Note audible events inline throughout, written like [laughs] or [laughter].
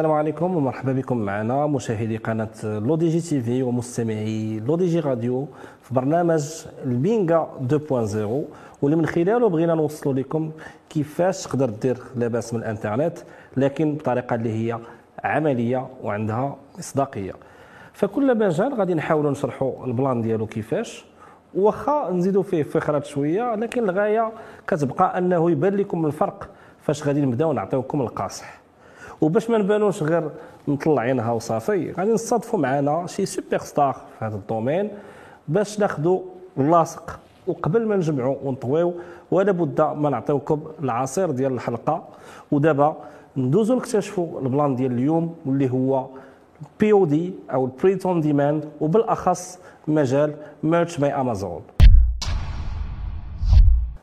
السلام عليكم ومرحبا بكم معنا مشاهدي قناة L'ODJ TV ومستمعي L'ODJ Radio في برنامج البينغا 2.0 واللي من خلاله بغينا نوصلوا لكم كيفاش تقدر دير لاباس من الانترنت لكن بطريقة اللي هي عملية وعندها مصداقية. فكل مجال غادي نحاولوا نشرحوا ال plan ديالو كيفاش. واخا نزيدوا فيه فخرات شوية لكن الغاية كتبقى أنه يبان لكم الفرق فاش غادي نبداو نعطيوكم القاصح. وباش ما نبانوش غير مطلعينها وصافي غادي نصادفوا معنا شي super star في هذا ال domaine باش ناخذوا اللاصق وقبل ما نجمعوا ونطويو ولا بد ما نعطيوكم العصير ديال الحلقة. ودابا ندوزو نكتشفوا ال plan ديال اليوم واللي هو POD أو ال print on demand وبالأخص مجال Merch by Amazon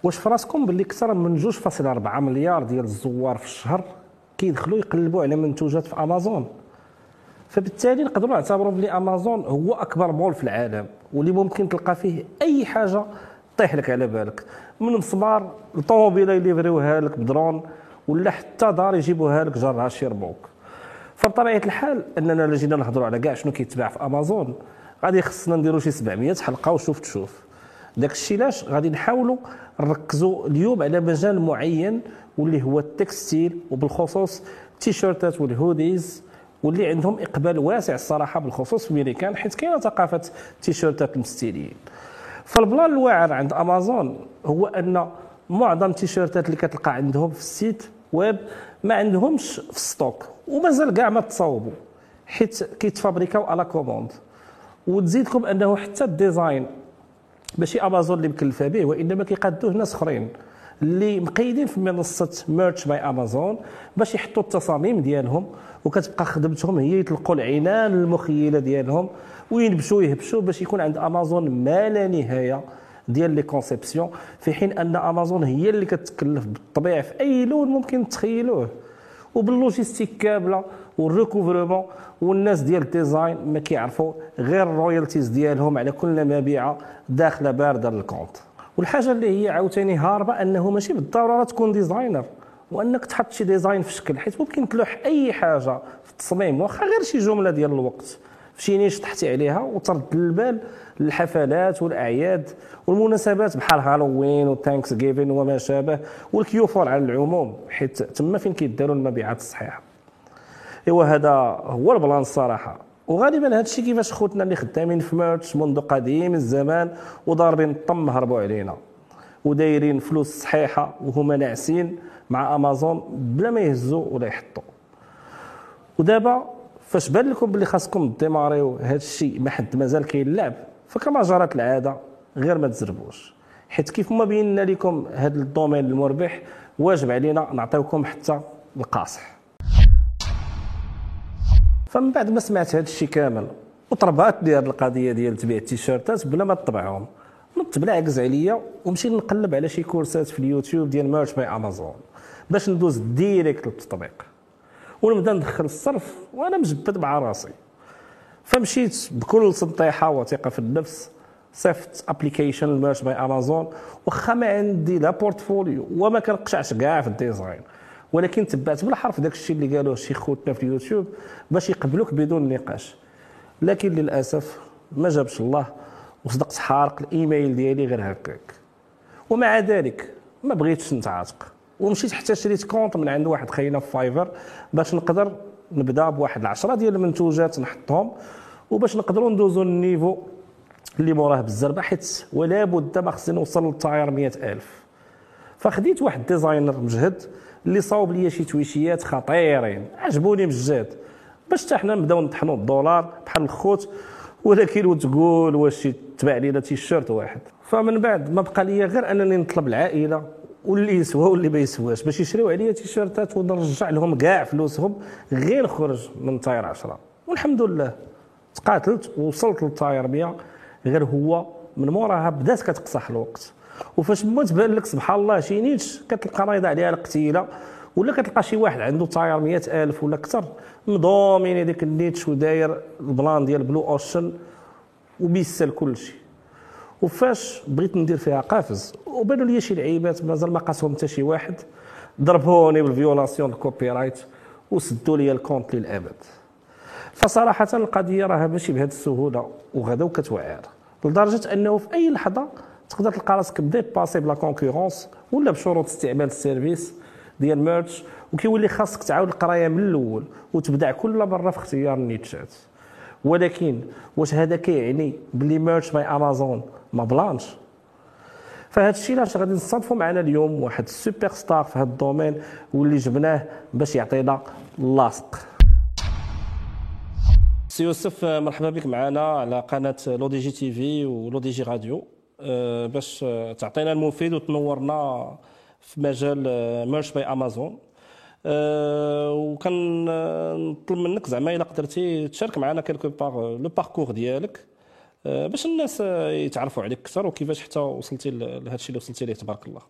واش فراسكم باللي أكثر من 2.4 مليار ديال الزوار في الشهر؟ كيدخلوا يقلبوا على منتوجات في أمازون. فبالتالي نقدروا نعتبروا بلي أمازون هو أكبر مول في العالم واللي ممكن تلقى فيه أي حاجة طيح لك على بالك. من مسمار الطوموبيله يليفريوها لك بدرون ولا حتى دار يجيبوها لك جرها شيربوك. فبطبيعة الحال أننا الا جينا نهضروا على كاع شنو كيتباع في أمازون. غادي خصنا نديروا شي 700 حلقة وشوف تشوف. داك الشيء لاش غادي نحاولوا نركزوا اليوم على مجال معين واللي هو ال textile وبالخصوص التيشيرتات وال hoodies واللي عندهم إقبال واسع الصراحة بالخصوص في الميريكان حيت كاينة ثقافة التيشيرتات المستيليين فال plan الواعر عند أمازون هو أن معظم التيشيرتات اللي كتلقى عندهم في ال site web ما عندهمش في ال stock ومازال كاع ما تصاوبوا حيت كيتفابريكاو على commande. وتزيدكم أنه حتى ال design ماشي أمازون اللي مكلفة به وإنما كيقادوه ناس أخرين. اللي مقيدين في منصة Merch by Amazon باش يحطوا التصاميم ديالهم وكتبقى خدمتهم هي يطلقوا العنان المخيلة ديالهم وينبشوا يهبشوا باش يكون عند امازون ما لا نهاية ديال les conceptions في حين أن امازون هي اللي كتكلف بالطباعة في أي لون ممكن تخيلوه. وبال logistique كامله وال recouvrement والناس ديال ال design ما كيعرفوا غير ال royalties ديالهم على كل مبيعة داخلة باردة لل compte. والحاجة اللي هي عاوتاني هاربة أنه ماشي بالضرورة تكون designer وأنك تحط شي design في شكل حيت ممكن تلوح أي حاجة في التصميم واخا غير شي جملة ديال الوقت. في شي niche تحتي عليها وترد البال الحفلات والأعياد والمناسبات بحال Halloween و Thanksgiving وما شابه وال Q4 على العموم حيت تما فين كيداروا المبيعات الصحيحة. إيوا هذا هو ال plan الصراحة. وغالبا هذا الشيء كيفاش خوتنا اللي خدامين في Merch منذ قديم الزمان وضاربين الطم هربوا علينا ودايرين فلوس صحيحة وهما ناعسين مع أمازون بلا ما يهزوا ولا يحطوا. ودابا فاش بان لكم بلي خاصكم ديماريو هذا الشيء ما حد مازال كيلعب فكما جرت العادة غير ما تزربوش. حيت كيف ما بينا لكم هذا ال domaine المربح واجب علينا نعطيوكم حتى القاصح. فمن بعد ما سمعت هذا الشيء كامل وطربات لي هذه القضية ديال تبيع التيشيرتات بلا ما تطبعهم. نط بلا عكز عليا ومشيت نقلب على شي كورسات في اليوتيوب ديال Merch by Amazon باش ندوز direct للتطبيق. ونبدا ندخل الصرف وأنا مجبد مع راسي. فمشيت بكل سنطيحه وثقه في النفس صيفط application Merch by Amazon واخا ما عندي لا portfolio وما كنقشعش كاع في ال design. ولكن تبعت بالحرف داك الشيء اللي قالوه شي خوتنا في اليوتيوب باش يقبلوك بدون نقاش. لكن للأسف ما جابش الله وصدقت حارق الإيميل ديالي غير هكاك. ومع ذلك ما بغيتش نتعاتق. ومشيت حتى شريت compte من عند واحد خينا في Fiverr باش نقدر نبدأ بواحد العشرة ديال المنتوجات نحطهم وباش نقدروا ندوزوا ال niveau اللي موراه بالزربه حيت ولا بد ما خصني نوصل لل tier 100000 فخديت واحد designer مجهد اللي صاوب لي شي تويشيات خطيرين عجبوني بجد باش حتى حنا نبداو نطحنوا الدولار بحال الخوت ولكن وتقول واش تباع لينا تيشيرت واحد. فمن بعد ما بقى لي غير أنني نطلب العائلة واللي يسوى واللي ما يسواش باش يشريو عليا تيشيرتات ونرجع لهم كاع فلوسهم غير نخرج من tier 10 والحمد لله تقاتلت ووصلت لل tier 100 غير هو من موراها بدات كتقصح الوقت. وفاش ما تبان لك سبحان الله شي niche كتلقى رايضه عليها القتيلة ولا كتلقى شي واحد عنده tier 100000 ولا أكثر مضومين هذيك ال niche وداير ال plan ديال blue ocean وبيسال كل شيء وفاش بغيت ندير فيها قافز وبانوا لي شي لعيبات مازال ما قاسهم حتى شي واحد ضربوني بال violation ال copyright وسدوا لي ال compte للأبد. فصراحة القضية راها ماشي بهذه السهولة وغادا وكتوعر لدرجة أنه في أي لحظة تقدر تلقى راسك بديت باسي بلا concurrence ولا بشروط استعمال ال service ديال Merch وكيولي خاصك تعاود القراية من الأول وتبدع كل مره في اختيار ال niche ات ولكن واش هذا كيعني بلي Merch by Amazon ما بلانش؟ فهذا الشيء علاش غادي نصادفوا معنا اليوم واحد السوبر ستار في هذا ال domaine واللي جبناه باش يعطينا la sauce سي يوسف مرحبا بك معنا على قناة L'ODJ TV و L'ODJ Radio. باش تعطينا المفيد وتنورنا في مجال Merch by Amazon وكان نطلب منك زعما إلا قدرتي تشارك معنا quelque part le parcours ديالك أه، باش الناس يتعرفوا عليك أكثر وكيفاش حتى وصلتي لهذا الشيء اللي وصلتي ليه تبارك الله.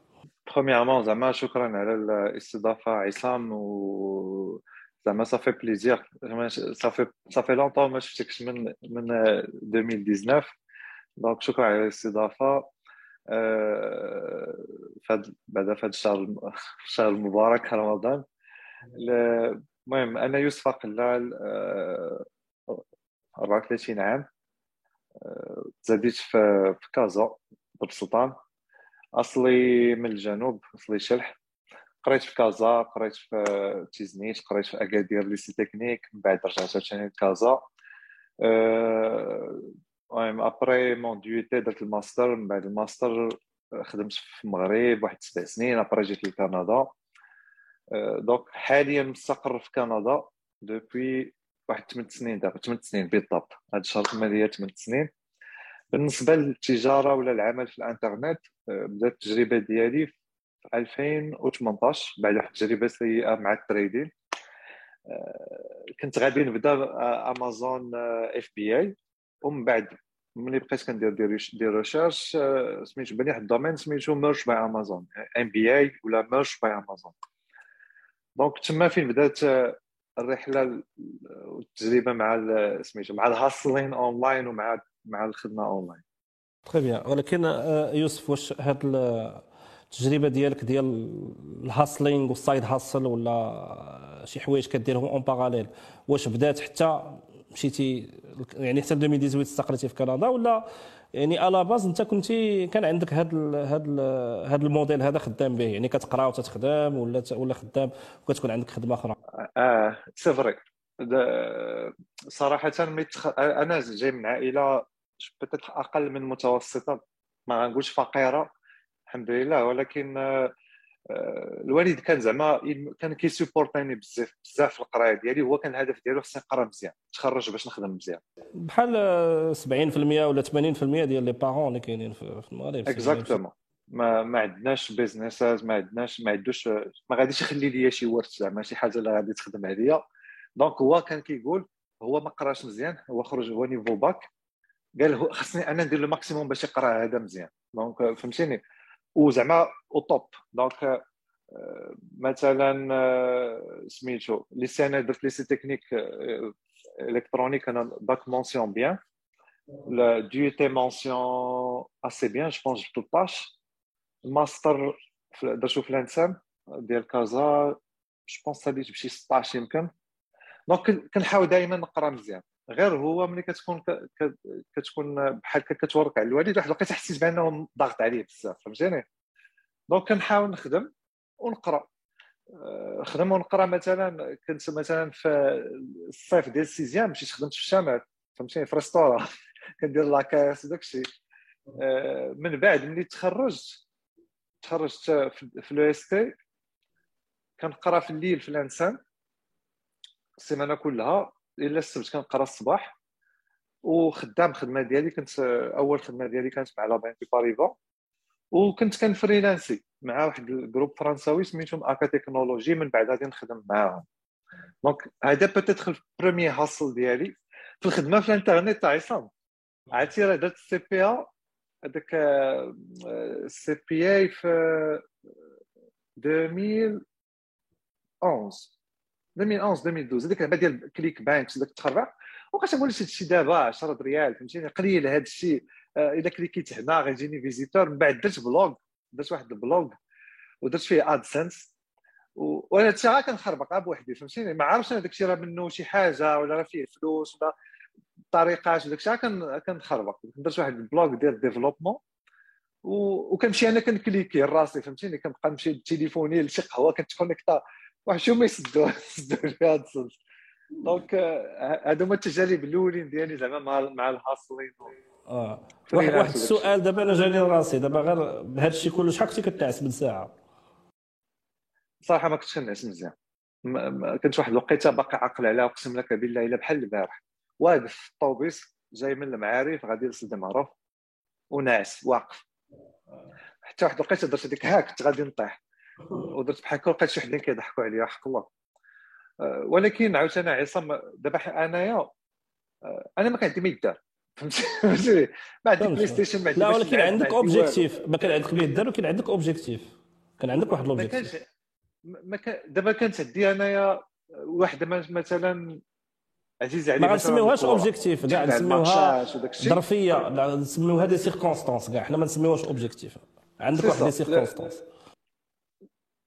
premièrement زعما شكرا على الاستضافة عصام و زعما ça fait plaisir ça fait ça fait longtemps ما شفتكش من من 2019 donc شكرا على الاستضافة. فهاد بعدا في هذا الشهر الشهر [laughs] المبارك رمضان. المهم أنا يوسف قلال 34 عام. تزاديت في كازا در السلطان أصلي من الجنوب أصلي شلح. قريت في كازا قريت في تيزنيت قريت في أكادير lycée technique. من بعد رجعت عاوتاني لكازا. المهم après mon DUT درت الماستر من بعد الماستر خدمت في المغرب واحد سبع سنين. après جيت لكندا donc حاليا مستقر في كندا depuis واحد 8 سنين دابا. 8 سنين بالضبط هاد الشهر الماليه 8 سنين. بالنسبة للتجارة ولا العمل في الانترنت بدأت التجربة ديالي في 2018 بعد واحد التجربة سيئة مع ال trading. كنت غادي نبدا Amazon FBA ومن بعد ملي بقيت كندير des recherches سميتو بني واحد ال domaine سميتو Merch by Amazon MBA ولا Merch by Amazon donc تما فين بدات الرحلة والتجربة مع سميتو مع ال hustling online ومع مع الخدمة online très bien ولكن يوسف واش هاد التجربة ديالك ديال ال hustling وال side hustle ولا شي حوايج كديرهم en parallèle واش بدات حتى مشيتي يعني حتى 2018 استقريتي في كندا ولا يعني à la base انت كنتي كان عندك هذا هذا هذا الموديل هذا خدام به يعني كتقرا وتتخدم ولا ولا خدام وكتكون عندك خدمة أخرى؟ آه c'est vrai. صراحة ملي أنا جاي من عائلة أقل من متوسطة ما غنقولش فقيرة الحمد لله ولكن آه، الوالد كان زعما كان كيسيبورتيني بزاف بزاف في القراية ديالي هو كان الهدف ديالو خصني نقرا مزيان تخرج باش نخدم مزيان. بحال 70% ولا 80% ديال les parents اللي كاينين في المغرب exactement ما ما عندناش businesses ما عندناش ما عندوش ما غاديش يخلي ليا شي ورث زعما شي حاجة اللي غادي تخدم عليا. donc هو كان كيقول هو ما قراش مزيان هو خرج هو niveau bac. قال خصني أنا ندير le maximum باش يقرأ هذا مزيان. donc فهمتيني؟ وزعما au top donc مثلا سميتو لي سنه درت lycée technique électronique أنا bac mention bien DUT mention assez bien je pense جبت 13 الماستر درتو في l'ENSAM ديال كازا je pense ساليت بشي 16 يمكن donc كنحاول دائما نقرا مزيان غير هو ملي كتكون كتكون بحال هكا كتورك على الوالد واحد الوقيته حسيت بأنه ضاغط عليه بزاف فهمتيني؟ donc كنحاول نخدم ونقرأ. آه، خدم ونقرأ مثلا كنت مثلا في الصيف ديال ال sixième مشيت خدمت في الشمال فهمتيني؟ في restaurant [laughs] كندير la caisse وداك الشيء. آه، من بعد ملي تخرجت تخرجت في l'EST كنقرأ في الليل في ال ENSAM السيمانة كلها. إلا السبت كنقرا الصباح وخدام الخدمه ديالي كنت أول خدمة ديالي كانت مع la BNP Paribas وكنت كن freelancer مع واحد ال groupe فرنساوي سميتهم Akka Technologies من بعد غادي نخدم معاهم. donc هذا peut-être ال premier hustle ديالي. في الخدمة في الإنترنت تاع عصام. عرفتي راه درت السي بي ا هذاك ال CPA في 2011 2011 2012 هذيك اللعبه ديال ClickBank داك تخرع وبقيت نقول هذا الشيء دابا 10 ريال فهمتيني؟ قليل هذا الشيء آه، إلا cliqui ت هنا غيجيني visiteur من بعد درت blog درت واحد ال blog ودرت فيه AdSense وأنا حتى غا كنخربق بوحدي فهمتيني؟ ما عارفش أنا داكشي راه منه شي حاجة ولا راه فيه فلوس ولا طريقات وداكشي. كنخربق. درت واحد ال blog ديال développement وكنمشي أنا كن clique راسي فهمتيني؟ كنبقى نمشي بتليفوني لشي قهوة كنت connecter واحد شو ما يسدوا سدوا لي هاد الصوت donc هادو هما التجارب الأولين ديالي زعما مع مع ال hustling آه. واحد واحد السؤال دابا أنا جاني راسي دابا غير بهذا الشيء كله شحال كنتي كتعس من ساعة؟ صراحة ما كنتش كنعس مزيان. كنت واحد الوقيتة باقي عاقل عليها اقسم لك بالله إلا بحال البارح. واقف في الطوبيس جاي من المعارف غادي لسيدي معروف وناعس واقف. حتى واحد الوقيتة درت هذيك ها كنت غادي نطيح. ودرت بحال هكا لقيت شي وحدين كيضحكوا عليا حق الله. أه، ولكن عاوتاني عصام دابا انايا أه، أنا ما كان عندي ما يدار. فهمتي؟ [laughs] ما عندي PlayStation ما عندي لا ولكن عندك objectif ما كان عندك ما يدار ولكن عندك objectif كان عندك واحد ال objectif ما كان دابا كانت عندي انايا واحدة مثلا عزيز علي ما غنسميوهاش objectif كاع نسميوها ظرفية. نسميوها des circonstances كاع. حنا ما نسميوهاش objectif عندك واحد des circonstances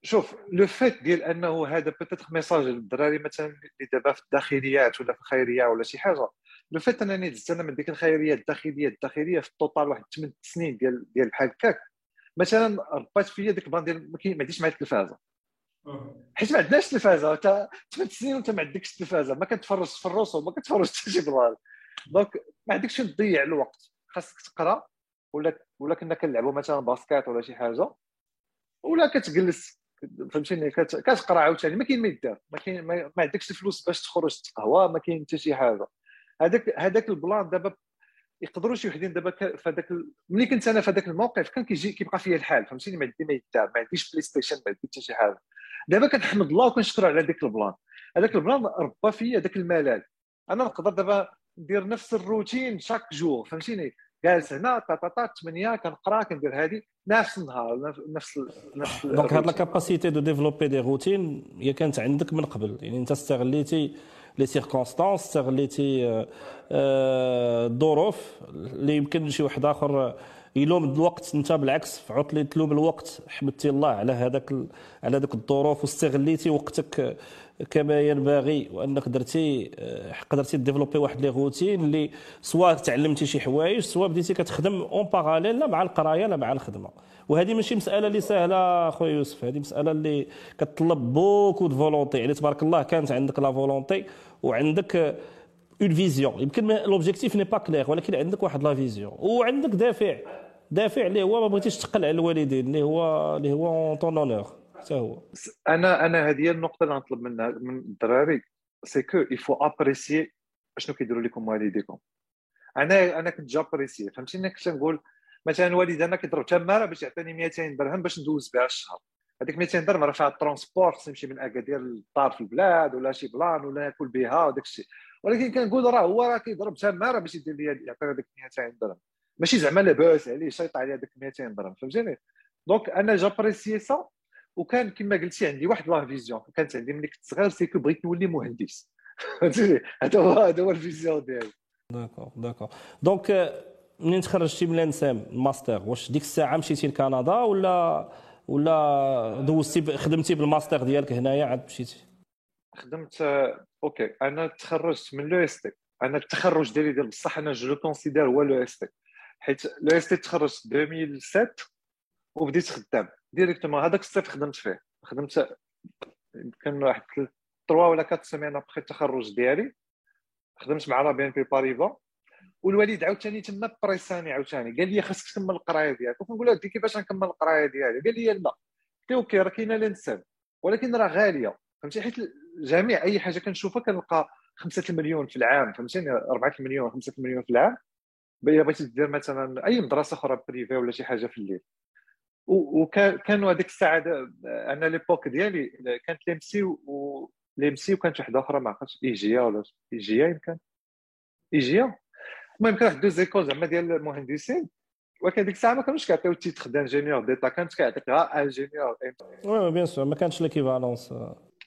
شوف le fait ديال أنه هذا peut-être message للدراري مثلا اللي دابا في الداخليات ولا في الخيرية ولا شي حاجة. le fait أنني دزت أنا من ديك الخيرية الداخلية الداخلية في ال total واحد 8 سنين ديال ديال بحال هكاك. مثلا ربات فيا ديك ال plan ديال ما عنديش معايا التلفازة. حيت ما عندناش تلفازه أنت ثمان سنين وأنت ما عندكش تلفازه ما كتفرجش في الرسوم ما كتفرجش حتى شي plan donc ما عندكش فين تضيع الوقت. خاصك تقرأ ولا ولا كنا كنلعبوا مثلا basket ولا شي حاجة. ولا كتجلس فهمتيني؟ كتقرا عاوتاني ما كاين ما يدار ما كاين ما عندكش الفلوس باش تخرج تقهوى ما كاين حتى شي حاجة. هذاك هذاك ال plan دابا يقدروا شي وحدين دابا في هذاك ملي كنت أنا في هذاك الموقف كان كيجي كيبقى فيا الحال فهمتيني؟ ما عندي ما يدار ما عنديش PlayStation ما عندي حتى شي حاجة. دابا كنحمد الله وكنشكر على ذاك ال plan. هذاك ال plan ربى فيا ذاك الملل. أنا نقدر دابا ندير نفس الروتين chaque jour فهمتيني؟ جالس هنا تا 8 كنقرا كندير هذه نفس النهار نفس نفس donc هاد la capacité de développer des routines هي كانت عندك من قبل. يعني انت استغليتي les circonstances استغليتي الظروف اللي يمكن شي واحد آخر يلوم الوقت. انت بالعكس في عوض تلوم الوقت. حمدتي الله على هذاك على ذوك الظروف واستغليتي وقتك كما ينبغي وأنك درتي آه، قدرتي développer واحد les routines اللي سواء تعلمتي شي حوايج سواء بديتي كتخدم en parallèle لا مع القراية لا مع الخدمة. وهذه ماشي مسألة اللي سهلة خويا يوسف. هذه مسألة اللي كتطلب beaucoup de volonté. يعني تبارك الله كانت عندك la volonté وعندك une vision يمكن l'objectif n'est pas clair ولكن عندك واحد la vision وعندك دافع. دافع اللي هو ما بغيتيش تقل على الوالدين اللي هو اللي هو en ton honneur حتى هو أنا أنا هذه هي النقطة اللي نطلب منها من الدراري c'est qu'il faut apprécier شنو كيديروا لكم والديكم. أنا أنا كنت j'appréciais فهمتيني كنت نقول مثلا والدنا كيضرب تماره باش يعطيني 200 درهم باش ندوز بها الشهر. هذيك 200 درهم راه فيها ال transport تمشي من أكادير للدار في البلاد ولا شي plan ولا ناكل بها وداك الشيء. ولكن كنقول راه هو راه كيضرب تماره باش يدير لي يعطيني هذيك 200 درهم. ماشي زعما لاباس عليه شيط عليه هذاك 200 درهم فهمتيني؟ donc أنا j'appréciais ça وكان كما قلتي عندي واحد la vision كانت عندي ملي كنت صغير c'est que بغيت نولي مهندس. [laughs] هذا هو هذا هو ال vision ديالي. d'accord d'accord donc منين تخرجتي من ال ENSAM الماستر واش ديك الساعة مشيتي لكندا ولا ولا دوزتي خدمتي بالماستر ديالك هنايا عاد مشيتي؟ خدمت OK أنا تخرجت من l'EST. أنا التخرج ديالي ديال بصح أنا je considère هو l'EST. حيت l'EST تخرجت 2007 وبديت خدام. directement هذاك الصيف خدمت فيه. خدمت يمكن واحد 3 ولا 4 semaines après التخرج ديالي. خدمت مع la BNP Paribas والوالد عاوتاني تما pressa ني عاوتاني. قال لي خاصك تكمل القراية ديالك. كنقول له كيفاش نكمل القراية ديالي؟ قال لي لا. قلت له OK راه كاينة لنساب ولكن راه غالية. فهمتي؟ حيت جميع أي حاجة كنشوفها كنلقى 5 المليون في العام. فهمتيني 4 المليون 5 المليون في العام. بغيتي دير مثلا أي مدرسة أخرى privé ولا شي حاجة في الليل. وكانوا هذيك الساعة أنا l'époque ديالي كانت l'EMSI و l'EMSI وكانت واحدة أخرى ما عرفتش ايجيا ولا ايجيا يمكن. ايجيا المهم كان واحد deux écoles زعما ديال المهندسين. ولكن ديك الساعة ما كانوش كيعطيو ال titre d'ingénieur d'État كانت كيعطيك غير ingénieur oui bien sûr ما كانش l'équivalence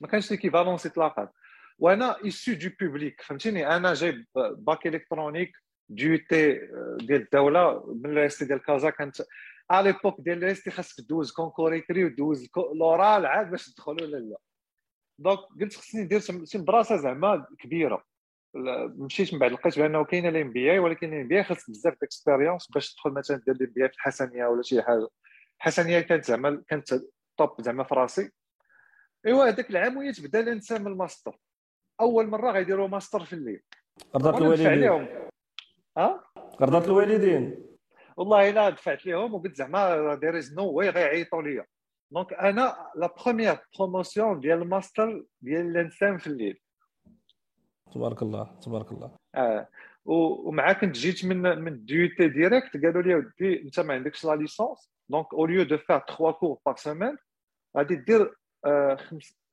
ما كانش l'équivalence اطلاقا. وأنا issu du public فهمتيني؟ أنا جايب bac électronique DUT ديال الدولة. من l'EST ديال كازا كانت à l'époque ديال l'EST خاصك دوز concours écrit ودوز l'oral عاد باش تدخل ولا لا donc قلت خصني ندير شي مدرسه زعما كبيرة. مشيت من بعد لقيت بأنه كاينة ال MBA ولكن ال MBA خاص بزاف d'expérience باش تدخل مثلا دير ال MBA في الحسنية ولا شي حاجة. الحسنية كانت زعما كانت top زعما في راسي. إيوا هذاك العام huit بدا l'ENSEM من الماستر. أول مرة غيديروا ماستر في الليل. رضات الوالدين. ها؟ رضات الوالدين. والله إلا دفعت لهم وقلت زعما دير there's no way غيعيطوا ليا. donc أنا la première promotion ديال الماستر ديال l'ENSEM في الليل. تبارك الله تبارك الله. آه. ومع كنت جيت من من DUT direct قالوا لي ودي أنت ما عندكش la licence donc au lieu de faire 3 cours par semaine غادي دير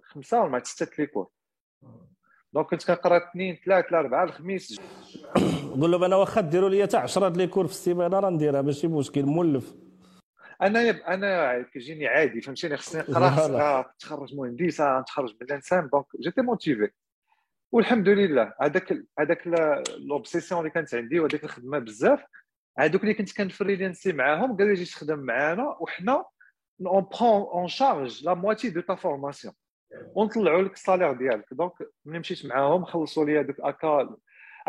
خمسة ولا سته les cours donc كنت كنقرا اثنين ثلاثة اربعه الخميس. قول لهم أنا واخا ديروا لي حتى 10 les cours في السيمانة راه نديرها ماشي مشكل مولف. أنا يب... أنا كيجيني عادي فهمتيني؟ خصني نقرأ تخرج مهندس نتخرج من l'ENSEM donc j'étais motivé والحمد لله هذاك هذاك l'obsession اللي كانت عندي وهذيك الخدمة بزاف هذوك اللي كنت كنفريلانسي معاهم قالوا لي تخدم معانا وحنا on prend en charge la moitié de ta formation ونطلعوا لك ال salaire ديالك donc ملي مشيت معاهم خلصوا لي هذوك أكا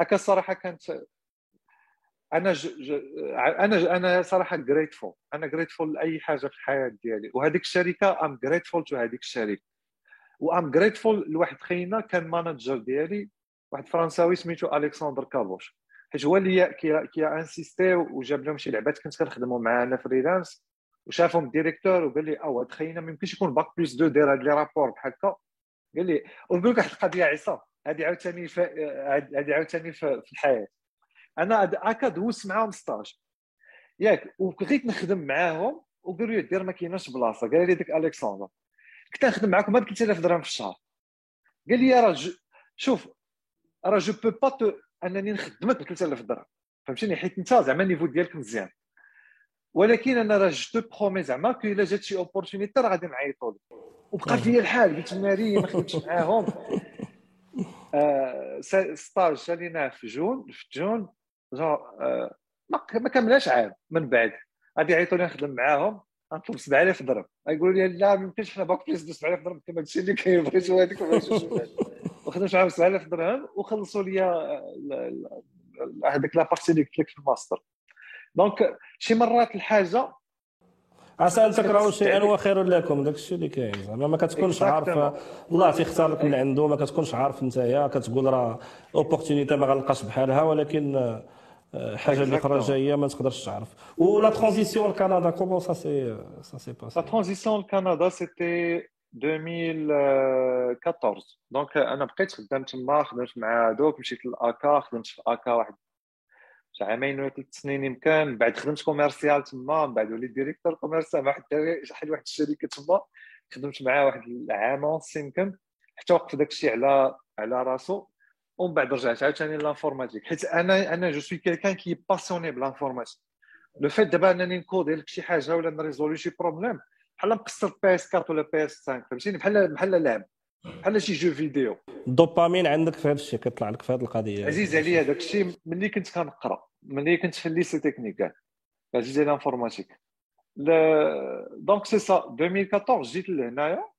اكا الصراحة كانت أنا ج... ج... أنا أنا صراحة grateful أنا grateful لأي حاجة في الحياة ديالي. وهذيك الشركة I'm grateful to هذيك الشركة. و I'm grateful لواحد خينا كان manager ديالي واحد فرنساوي سميتو الكسندر كابوش حيت هو اللي qui qui insistait وجاب لهم شي لعبات كنت كنخدموا معاه أنا freelance وشافهم ال directeur وقال لي أو هاد خينا ما يمكنش يكون bac plus deux داير هاد les rapports بحال هكا. قال لي ونقول لك واحد القضية عصام. هذه عاوتاني هذه عاوتاني في الحياة. أنا هكا دوزت معاهم stage. ياك وبغيت نخدم معاهم وقالوا لي دير ما كايناش بلاصة. قال لي ديك الكسندر كنت نخدم معاكم ب 3000 درهم في الشهر. قال لي راه شوف راه je peux pas أنني نخدمك ب 3000 درهم فهمتيني؟ حيت أنت زعما ال niveau ديالك مزيان. ولكن أنا راه je promets زعما que إلا جات شي opportunité راه غادي نعيطوا لك. وبقى فيا الحال قلت ناري ما خدمتش معاهم. stage ساليناه في جون في جون آه ما كملاش عام من بعد. غادي يعيطوا لي نخدم معاهم غنطلب 7000 درهم. يقولوا لي لا ما يمكنش حنا bac plus 7000 درهم كما هادشي اللي كاين بغيت هذيك [laughs] وخدمت معاهم 7000 درهم وخلصوا لي هذيك la partie اللي قلت لك في الماستر. دونك شي مرات الحاجة عسى ان تكرهوا شيئا وخير لكم داك الشيء اللي كاين. زعما ما كتكونش عارف الله تيختار لك من عنده ما كتكونش عارف نتايا. كتقول راه opportunité ما غنلقاش بحالها ولكن حاجة اللي أخرى جاية ما تقدرش تعرف. و la transition لكندا comment ça s'est ça s'est passé là transition لكندا c'était 2014 donc أنا بقيت خدام تما خدمت مع هذوك مشيت لاكا خدمت في أكا واحد عامين ولا ثلاث سنين يمكن من بعد خدمت commercial تما من بعد وليت directeur commercial مع واحد واحد واحد الشركة تما خدمت معاه واحد العام ونص يمكن حتى وقف داك الشيء على على راسو ومن بعد رجعت عاوتاني l'informatique حيت أنا أنا je suis quelqu'un qui est passionné ب l'informatique le fait دابا أنني نكودي لك شي حاجة ولا نريزولي شي problème بحال مقصر PS 4 ولا PS 5 فهمتيني؟ بحال بحال لعب بحال شي jeux vidéo الدوبامين عندك في هذا الشيء كيطلع لك في هذه القضية. عزيز عليا داك الشيء ملي كنت كنقرأ ملي كنت في ال lycée technique كاع. عزيز عليا ال informatique. donc c'est ça 2014 جيت لهنايا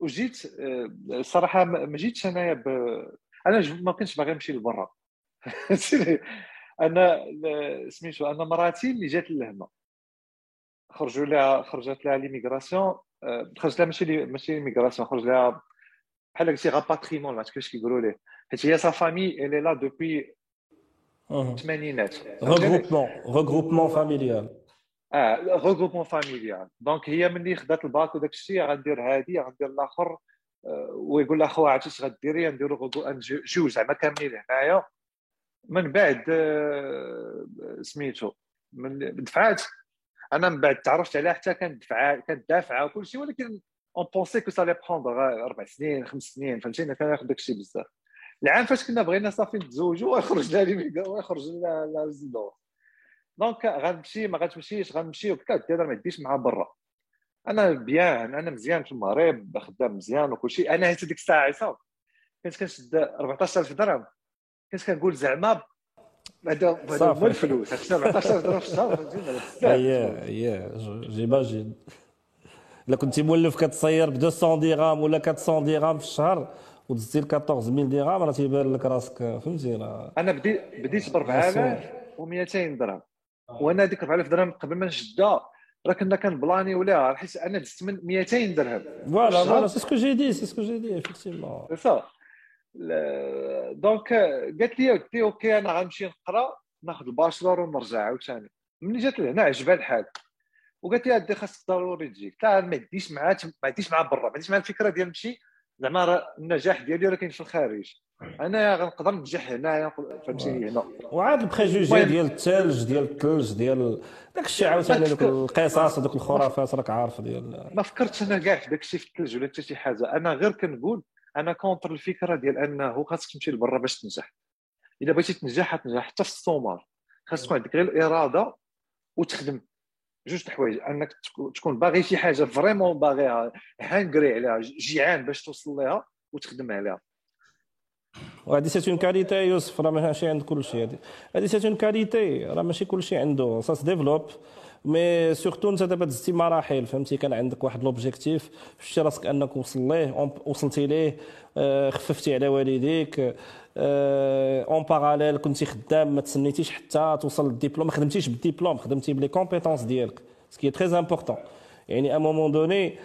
وجيت الصراحه ما جيتش انايا ب... أنا ما كنتش باغي نمشي لبرا. [laughs] أنا سميتو أنا مراتي اللي جات لهنا. خرجوا لها خرجت لها l'immigration خرجت لها ماشي ماشي l'immigration خرج لها بحال قلتي rapatriement ما عرفتش كيفاش كيقولوا ليه؟ حيت هي sa famille elle est là depuis الثمانينات regroupement regroupement familial آه regroupement familial donc هي ملي خدات الباك وداك الشيء غندير هادي غندير الآخر ويقول لها خويا عرفتي اش غديري؟ نديرو جوج زعما كاملين هنايا. من بعد سميتو من دفعات. أنا من بعد تعرفت عليها حتى كانت دفعه كانت دافعة وكل شيء ولكن on pensait que ça allait prendre أربع سنين خمس سنين فهمتيني كان ياخذ داك الشيء بزاف. العام فاش كنا بغينا صافي نتزوجوا ويخرج لها لي ويخرج لها résidence دونك غنمشي ما غتمشيش غنمشي وكا أنا ما يديش معها برا. أنا بيان أنا مزيان في المغرب خدام مزيان وكل شيء. أنا حيت ديك الساعة عصام كنت كنشد 14000 درهم. كنت كنقول زعما هذا هو الفلوس 17 درهم في الشهر هي هي j'imagine الا كنتي مولف كتصير ب 200 درهم ولا 400 درهم في الشهر ودزتي ل 14000 درهم راه تيبان لك راسك فهمتي راه أنا بديت بديت ب 4200 درهم. وأنا ديك 4000 درهم قبل ما نشدها. راه كنا كنبلاني ولا حيت أنا دزت من 200 درهم. فوالا فوالا سي سكو جي دي سي سكو جي دي افيكتيفمون سا دونك قالت لي ودي okay أنا غنمشي نقرأ ناخذ ال bachelor ونرجع عاوتاني. ملي جات لهنا عجبها الحال. وقالت لي أدي خاصك ضروري تجيك. تا ما يديش معاه ما يديش معاه برا ما يديش معاه الفكرة ديال نمشي زعما راه النجاح ديالي راه كاين في الخارج. أنا غنقدر ننجح هنايا فهمتيني هنا. وعاد ال préjugés ديال الثلج ديال الثلج ديال داك الشيء عاوتاني دوك القصص ودوك الخرافات راك عارف ديال ما فكرتش أنا كاع في داك الشيء في الثلج ولا حتى شي حاجة. أنا غير كنقول أنا contre الفكرة ديال أنه خاصك تمشي لبرا باش تنجح. إلا بغيتي تنجح تنجح حتى في السومار خاص تكون عندك غير الإرادة وتخدم. جوج الحوايج أنك تكون باغي شي حاجة vraiment باغيها هانكري عليها جيعان باش توصل لها وتخدم عليها. وهذه c'est une qualité يوسف راه ماشي عند كل شيء هذه c'est une qualité راه ماشي كل شيء عنده. ça développe mais surtout انت دابا دزتي مراحل فهمتي كان عندك واحد l'objectif شفتي راسك انك وصل ليه وصلتي ليه خففتي على والديك en parallèle كنتي خدام ما تسنيتيش حتى توصل للدبلوم ما خدمتيش بالدبلوم خدمتي ب les compétences ديالك ce qui est très important يعني à un moment donné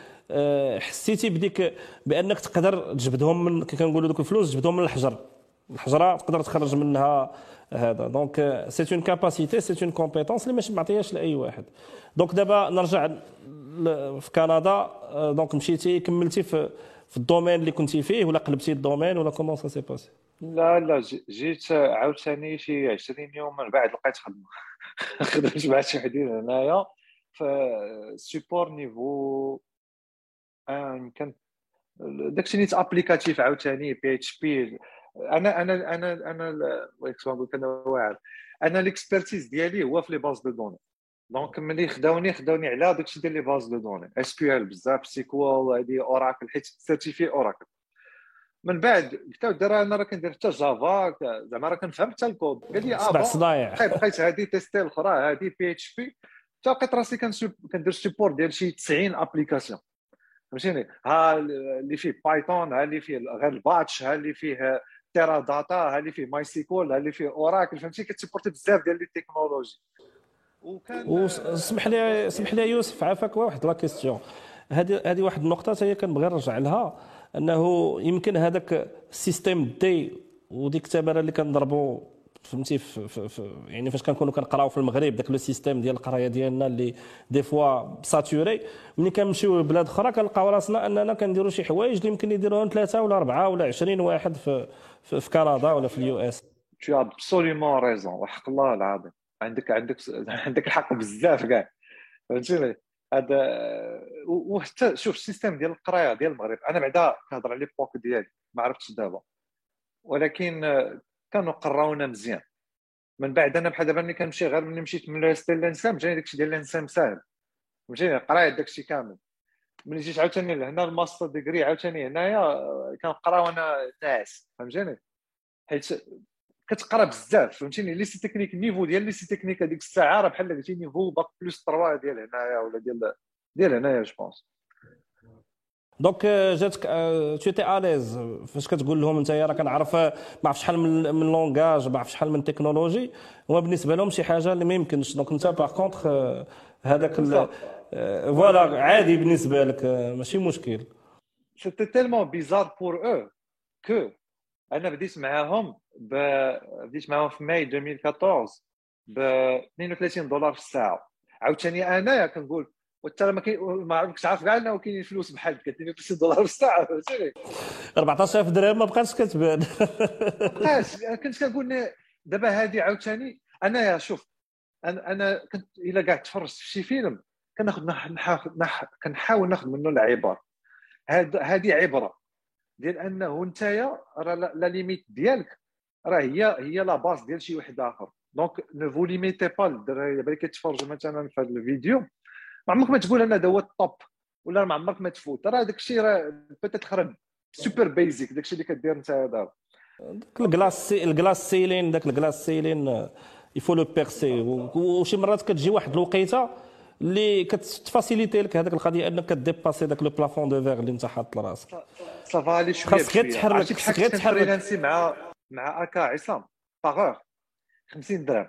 حسيتي بديك بانك تقدر تجبدهم من كنقولوا دوك الفلوس تجبدهم من الحجر الحجرة تقدر تخرج منها هذا. donc c'est une capacité c'est une compétence اللي ماشي معطيهاش لأي واحد. donc دابا نرجع في كندا. donc مشيتي كملتي في في ال domaine اللي كنتي فيه ولا قلبتي ال domaine ولا comment ça s'est passé لا لا جيت عاوتاني شي 20 يوم من بعد لقيت خدمة. [laughs] خدمت مع شي وحدين هنايا. في support niveau يمكن. داكشي نيت applicatif عاوتاني PHP أنا أنا أنا أنا نقول أنا واعر. أنا l'expertise ديالي هو في les bases de données. donc ملي خداوني خداوني على داكشي ديال les bases de données. SQL بزاف SQL هادي اوراكل حيت certifié اوراكل من بعد قلت له دابا أنا راه كندير حتى Java زعما راه كنفهم حتى الكود. قال لي آه صدايع بقيت هادي testé الاخرى هادي PHP حتى لقيت راسي كندير support ديال شي 90 applications فهمتيني؟ ها اللي فيه Python ها اللي فيه غير ال batch ها اللي فيه Teradata ها اللي فيه MySQL ها اللي فيه اوراكل فهمتي كتسيبورتي بزاف ديال les technologies وكان وسمح لي سمح لي يوسف عافاك واحد la question هذه هذه واحد النقطه هي كنبغي نرجع لها انه يمكن هذاك ال système دي وديك التماره اللي كنضربوا فهمتي يعني فاش كنكونوا كنقراو في المغرب داك le système ديال القرايه ديالنا اللي des fois ça torture ملي كنمشيو لبلاد أخرى كنلقاو راسنا أننا كنديروا شي حوايج اللي يمكن يديروهم ثلاثة ولا أربعة ولا 20 واحد في في, كندا ولا في اليو إس. Tu absolument raison وحق الله العظيم. عندك عندك [laughs] عندك الحق بزاف كاع. فهمتيني هذا وحتى شوف ال système ديال القراية ديال المغرب. أنا بعدا كنهضر على l'époque ديالي ما عرفتش دابا. ولكن كانوا قراونا مزيان. من بعد أنا بحال دابا ملي كنمشي غير ملي مشيت من l'université لل ENSAM جاني داكشي ديال ال ENSAM ساهل فهمتيني قراية داكشي كامل. ملي جيت عاوتاني لهنا ال master degree عاوتاني هنايا كنقراو أنا ناس فهمتيني؟ حيت كتقرا بزاف فهمتيني؟ lycée technique ال niveau ديال lycée technique هذيك الساعة راه بحال قلتي niveau bac plus 3 ديال هنايا ولا ديال ديال هنايا je pense. donc جاتك tout à l'aise فاش كتقول لهم انت راه كنعرف ما عرف شحال من من langages ما عرف شحال من technologies هو بالنسبة لهم شي حاجة اللي ما يمكنش. donc انت par contre هذاك voilà عادي بالنسبة لك ماشي مشكل. c'était tellement bizarre pour eux que أنا بديت معاهم ب... بديت معاهم في ماي 2014 ب 32 دولار في الساعة. عاوتاني أنايا كنقول وانت ما كاين ما عرفتش عارف كاع إنه كاينين فلوس بحال هكا 32 دولار في الساعة فهمتيني 14000 درهم ما بقاش كتبان. بقاش [laughs] كنت كنقول دابا هذه عاوتاني انايا شوف أنا أنا كنت إلا كاع تفرجت في شي فيلم كناخذ كنحاول ناخذ منه العبر هذه عبرة ديال أنه نتايا راه لا ليميت ديالك. راه هي هي لا باز ديال شي واحد آخر. دونك نو فو ليميتي با الدراري اللي كيتفرجوا مثلا في هذا الفيديو ما عمرك ما تقول أنا هذا هو الطوب ولا ما عمرك ما تفوت. راه داك الشيء راه بيتيت خرب. سوبر بيزيك داك الشيء اللي كدير انت دابا داك الكلاس الكلاس سيلين داك الكلاس سيلين يفو لو بيرسي وشي مرات كتجي واحد الوقيته اللي كتفاسيليتي لك هذيك القضية أنك كديباسي داك لو بلافون دو فيغ اللي انت حاط لراسك. صافا لي شوية خاصك غير تحرك خاصك غير تحرك. مع مع أكا عصام؟ باغور 50 درهم.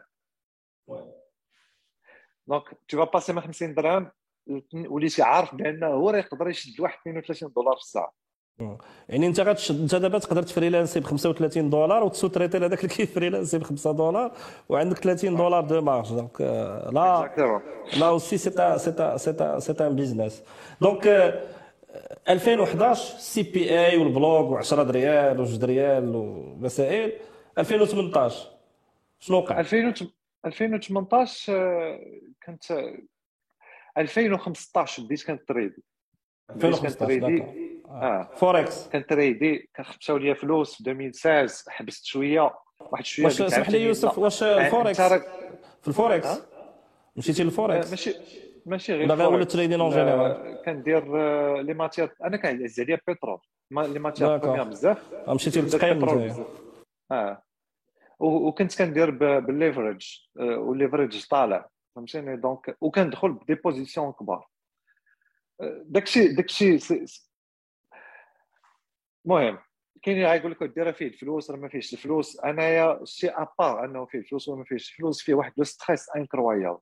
دونك تو فا باسي من 50 درهم وليتي عارف بان هو راه يقدر يشد واحد 32 دولار في الساعة يعني انت غتشد انت دابا تقدر تفريلانسي ب 35 دولار وتسوتريتي لهذاك اللي كيفريلانسي ب 5 دولار وعندك 30 دولار دو مارج دونك لا لا اوسي سي سي سي سي ان بيزنس donc 2011 CPA وال blog و10 ريال و2 ريال ومسائل 2018 شنو وقع 2018 كنت 2015 بديت كنتريدي 2015 آه. فوركس كنتريدي مشاو ليا فلوس في 2016 حبست شوية واحد شوية واش اسمح لي يوسف واش الفوركس في الفوركس؟ مشيتي للفوركس؟ ماشي ماشي غير لا ولا trading en général؟ كندير les matières أنا كنعز عليا بترول. les matières premières بزاف. مشيتي للتقييم آه. وكنت كندير بال leverage وال leverage طالع. فهمتيني donc وكندخل ب des positions كبار داكشي داكشي المهم كاين اللي غايقول لك ديرها فيه الفلوس راه ما فيهش الفلوس. أنايا شي à part أنه فيه الفلوس ولا فيهش الفلوس فيه واحد le stress incroyable.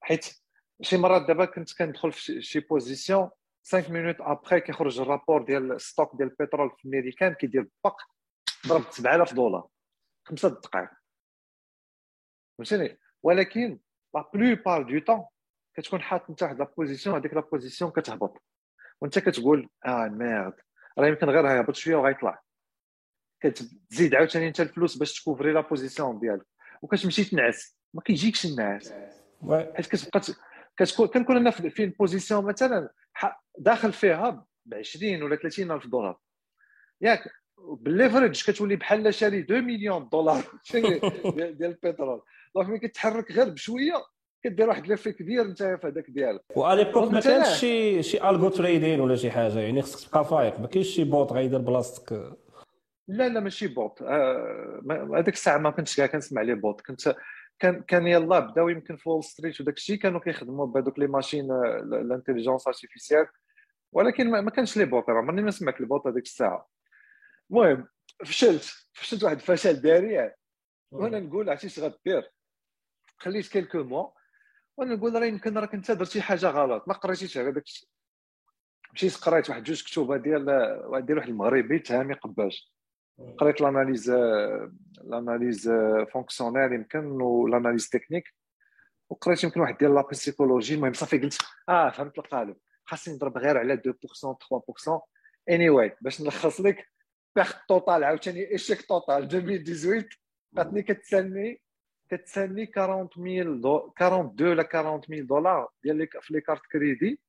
حيت شي مرات دابا كنت كندخل في شي position 5 minutes après كيخرج ال rapport ديال ال stock ديال البترول في الميريكان كيدير باق ضرب 7000 دولار. خمسة دقائق. فهمتيني ولكن la plupart du temps كتكون حاط انت واحد la position هذيك la position كتهبط وانت كتقول آه merde راه يمكن غير هيهبط شوية وغيطلع كتزيد عاوتاني انت الفلوس باش تكوفري la position ديالك وكتمشي تنعس ما كيجيكش النعاس حيت كتبقى كتكون كنكون أنا في ال position مثلا داخل فيها ب 20 ولا 30 الف دولار ياك بال leverage كتولي بحال شاري 2 مليون دولار ديال البترول donc ملي كتحرك غير بشويه كدير واحد l'effet كبير انت في هذاك ديالك. و l'époque ما كانش شي شي algo trading ولا شي حاجة يعني خصك تبقى فايق ما كاينش شي bot غيدير بلاصتك. لا لا ماشي bot آه، هذيك الساعة ما كنتش كاع كنسمع les bots كنت كان كان يلا بداو يمكن في وول ستريت وداك الشيء كانوا كيخدموا بهذوك les machines l'intelligence artificielle ولكن ما كانش les bots راه ماني ما سمعت ال bot هذيك الساعة. المهم فشلت. فشلت واحد الفشل ذريع وأنا نقول عرفتي اش غدير؟ خليت quelques mois وأنا نقول راه يمكن راك انت درتي حاجة غلط. ما قريتيش على داك الشيء مشيت قريت واحد جوج كتوبه ديال ديال واحد المغربي تهامي قباش. قريت لاناليز لاناليز فونكسيونير يمكن ولاناليز تكنيك. وقريت يمكن واحد ديال لا بسيكولوجي المهم صافي قلت آه فهمت القالب. خاصني نضرب غير على 2% 3% اني واي باش نلخص لك باخذ توتال عاوتاني اشيك توتال 2018 عطني كتسالني كتسالني 40000 دو 42 ولا 40000 دولار ديال في لي كارت كريدي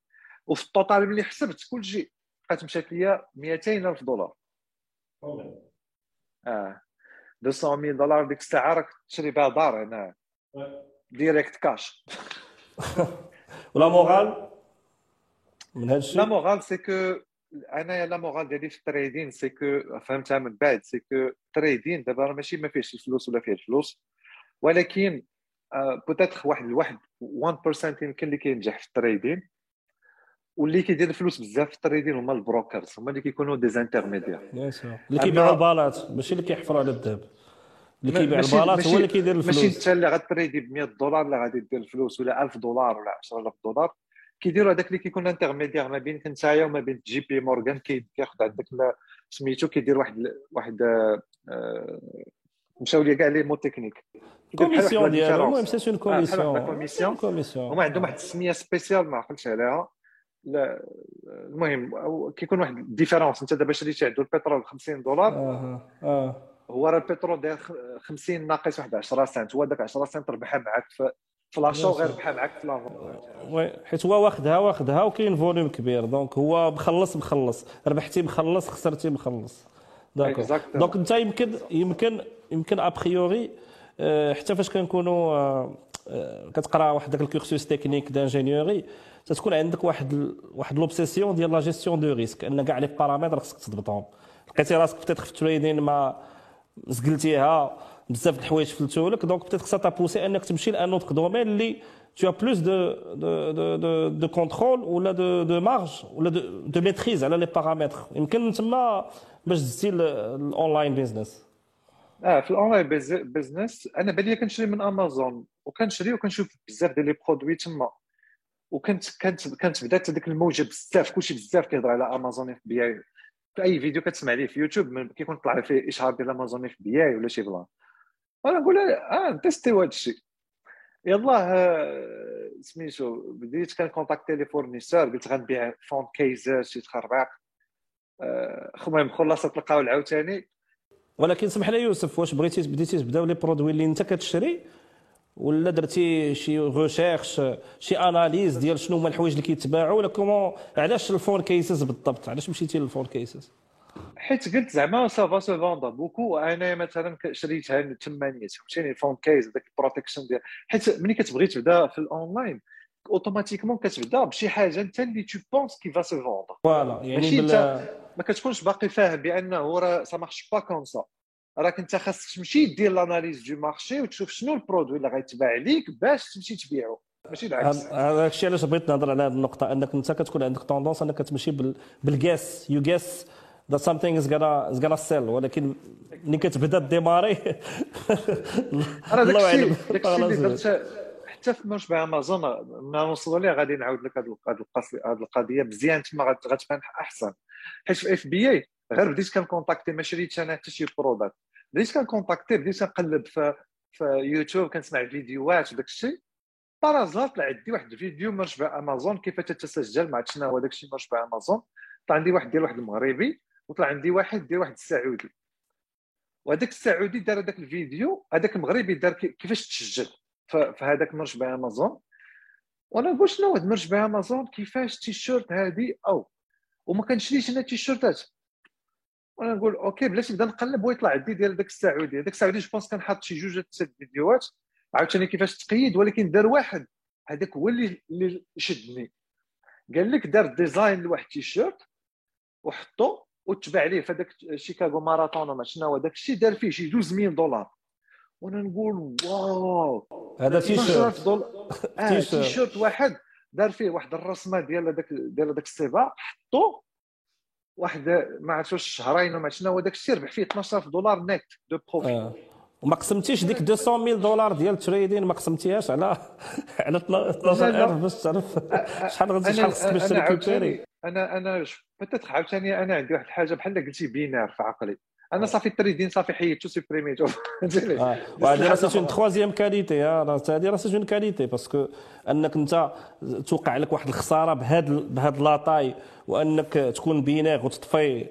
وفي ال total ملي حسبت كلشي بقات مشات ليا 200000 دولار. آه. 200000 دولار ديك الساعة راك تشري بها دار هنا. direct cash. [laughs] و la morale؟ من هذا الشيء؟ la morale c'est que أنا la morale ديالي في ال trading c'est que فهمتها من بعد c'est que ال trading دابا ماشي ما فيهش الفلوس ولا فيه الفلوس. ولكن peut-être آه، واحد الواحد 1% يمكن اللي كينجح في ال trading واللي كيدير الفلوس بزاف في ال trading هما ال brokers هما اللي كيكونوا des intermédiaires اللي كيبيعوا البالات ماشي اللي كيحفروا على الذهب. اللي كيبيع البالات هو اللي كيدير الفلوس. ماشي انت اللي غتريدي ب 100 دولار اللي غادي دير الفلوس ولا 1000 دولار ولا 10000 دولار كيديروا هذاك اللي كيكون intermédiaire ما بينك نتايا وما بين JP Morgan كياخذ عندك سميتو كيدير واحد واحد آه، مشاو les كاع les mots techniques. commission ديالو المهم c'est une commission. commission. commission. هما عندهم واحد السمية spéciale ما عقلتش عليها. لا المهم كيكون واحد ال différence انت دابا شريتي عنده البترول ب 50 دولار. آه آه. هو راه البترول داير 50 ناقص واحد 10 سنت. هو داك 10 سنت ربحها معاك في l'achat غير ربحها معاك في la vente oui حيت هو واخدها واخدها وكاين volume كبير. donc هو مخلص مخلص. ربحتي مخلص خسرتي مخلص. دونك دونك انت يمكن يمكن يمكن ابريوري آه، حتى فاش كنكونوا آه، آه، كتقرا واحد داك الكورسوس تكنيك دانجينيوري تتكون عندك واحد واحد لوبسيسيون ديال لا جيستيون دو ريسك أن كاع لي بارامتر خصك تضبطهم. لقيتي راسك بتيتر في التريدين ما سقلتيها بزاف د الحوايج فلتوا لك دونك بتيت خصها تابوسي أنك تمشي لأن اوتر دومين اللي tu as plus de, de, de, de, de contrôle ولا de, de marge ولا de, de maîtrise على les paramètres يمكن تما باش دزتي ال online business آه في ال online business أنا بالي كنشري من امازون وكنشري وكنشوف بزاف ديال les produits تما. وكنت كانت كانت بدات هذيك الموجة بزاف كلشي بزاف كيهضر على امازون FBA في أي فيديو كتسمع ليه في يوتيوب كيكون طلع فيه اشهار ديال امازون FBA ولا شي plan. أنا نقول آه تيستيو هذا الشيء يلاه آه، سميتو بديت contacté les fournisseurs قلت غنبيع phone cases شي تخرباق آه، المهم خلاصه تلقاو العاوتاني. ولكن سمح لي يوسف واش بغيتي بديتي تبداو les produits اللي انت كتشري؟ ولا درتي شي recherche شي analyse ديال شنو هما الحوايج اللي كيتباعوا؟ ولا comment علاش ال phone cases بالضبط؟ علاش مشيتي لل phone cases حيت قلت زعما ça va se vendre beaucoup أنا مثلا شريتها ثمانية فهمتيني phone case داك ال protection ديال حيت ملي كتبغي تبدا في ال online automatiquement كتبدا بشي حاجة أنت اللي tu penses qui va se vendre voilà يعني ما كتكونش باقي فاهم بأنه راه ça marche pas comme ça راك انت خاصك تمشي دير l'analyse de marché وتشوف شنو ال produit اللي غيتباع ليك باش تمشي تبيعو. ماشي العكس. هذا الشيء علاش بغيت نهضر على هذه النقطة أنك انت كتكون عندك tendance أنك تمشي بالجيس يو جيس that something is gonna is gonna sell ولكن ملي كتبدا démarrer [laughs] الله يعلم. حتى في Merch by Amazon ما نوصلوا ليه غادي نعاود لك هذه القضية مزيان تما غتبان أحسن. حيت في FBA غير بديت كنكونتاكتي ما شريتش أنا حتى شي product بديت كنكونتاكتي بديت كنقلب في في يوتيوب كنسمع فيديوهات وداك الشيء par hasard طلع عندي واحد الفيديو Merch by Amazon كيف تتسجل عرفتش شنو هو داك الشيء Merch by Amazon طلع عندي واحد ديال واحد المغربي وطلع عندي واحد ديال واحد السعودي وهذاك السعودي دار هذاك الفيديو هذاك المغربي دار كيفاش تسجل في هذاك Merch by Amazon وأنا نقول شنو هاد Merch by Amazon كيفاش تيشيرت هادي أو وما كنشريش أنا تيشيرتات. وأنا نقول okay بلاتي نبدا نقلب ويطلع عندي ديال داك السعودي. هذاك السعودي je pense كان حاط شي جوج ثلاث فيديوهات. عاوتاني كيفاش تقيد ولكن دار واحد. هذاك هو اللي اللي شدني. قال لك دار design لواحد التيشيرت وحطو وتبع عليه في هذاك Chicago Marathon وما شنو هو داك الشيء دار فيه شي 12 دولار. وأنا نقول wow! هذا تيشيرت. دولار. [laughs] آه تيشيرت واحد. دار فيه واحد الرسمة ديال هذاك ديال هذاك السباق حطو واحد ما عرفتش شهرين وما شنو هو داك الشيء ربح فيه 12000 دولار net de profit آه. وما قسمتيش ديك 200 دولار ديال ال trading ما قسمتيهاش على [laughs] على 12000 باش تعرف [laughs] شحال غادي شحال خصك باش تريكوبيري. أنا أنا peut-être عاوتاني أنا عندي واحد الحاجة بحال قلتي binaire في عقلي. أنا صافي ال trading صافي حيدتو سيبريميتو [laughs] وهذه راه c'est une troisième qualité هذه راه c'est une qualité parce que أنك أنت توقع لك واحد الخسارة بهذا بهذا la taille وأنك تكون binaire وتطفي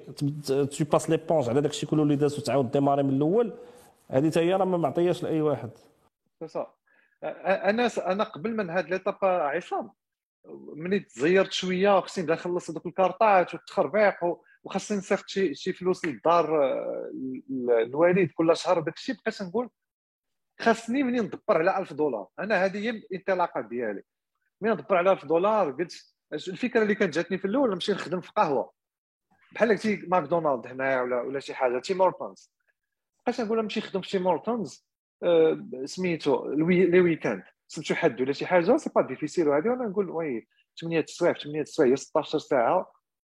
tu passes l'éponge على داك الشيء كله اللي داز وتعاود démarrer من الأول هذه حتى هي راه ما معطياش لأي واحد. أنا أنا قبل من هاد l'étape عصام ملي تزيرت شوية خصني نبدا نخلص هذوك الكارطات والتخربيق وخاصني نصيفط شي شي فلوس للدار الوالد كل شهر داك الشيء بقيت نقول خاصني منين ندبر على 1000 دولار؟ أنا هذه هي الانطلاقة ديالي. منين ندبر على 1000 دولار؟ قلت الفكرة اللي كانت جاتني في الأول نمشي نخدم في قهوة. بحال قلتي ماكدونالد هنايا ولا ولا شي حاجة Tim Hortons بقيت نقول نمشي نخدم في Tim Hortons أه سميتو les weekends. سميتو حد ولا شي حاجة c'est pas difficile وهذه وأنا نقول oui 8 سوايع 8 سوايع هي 16 ساعة.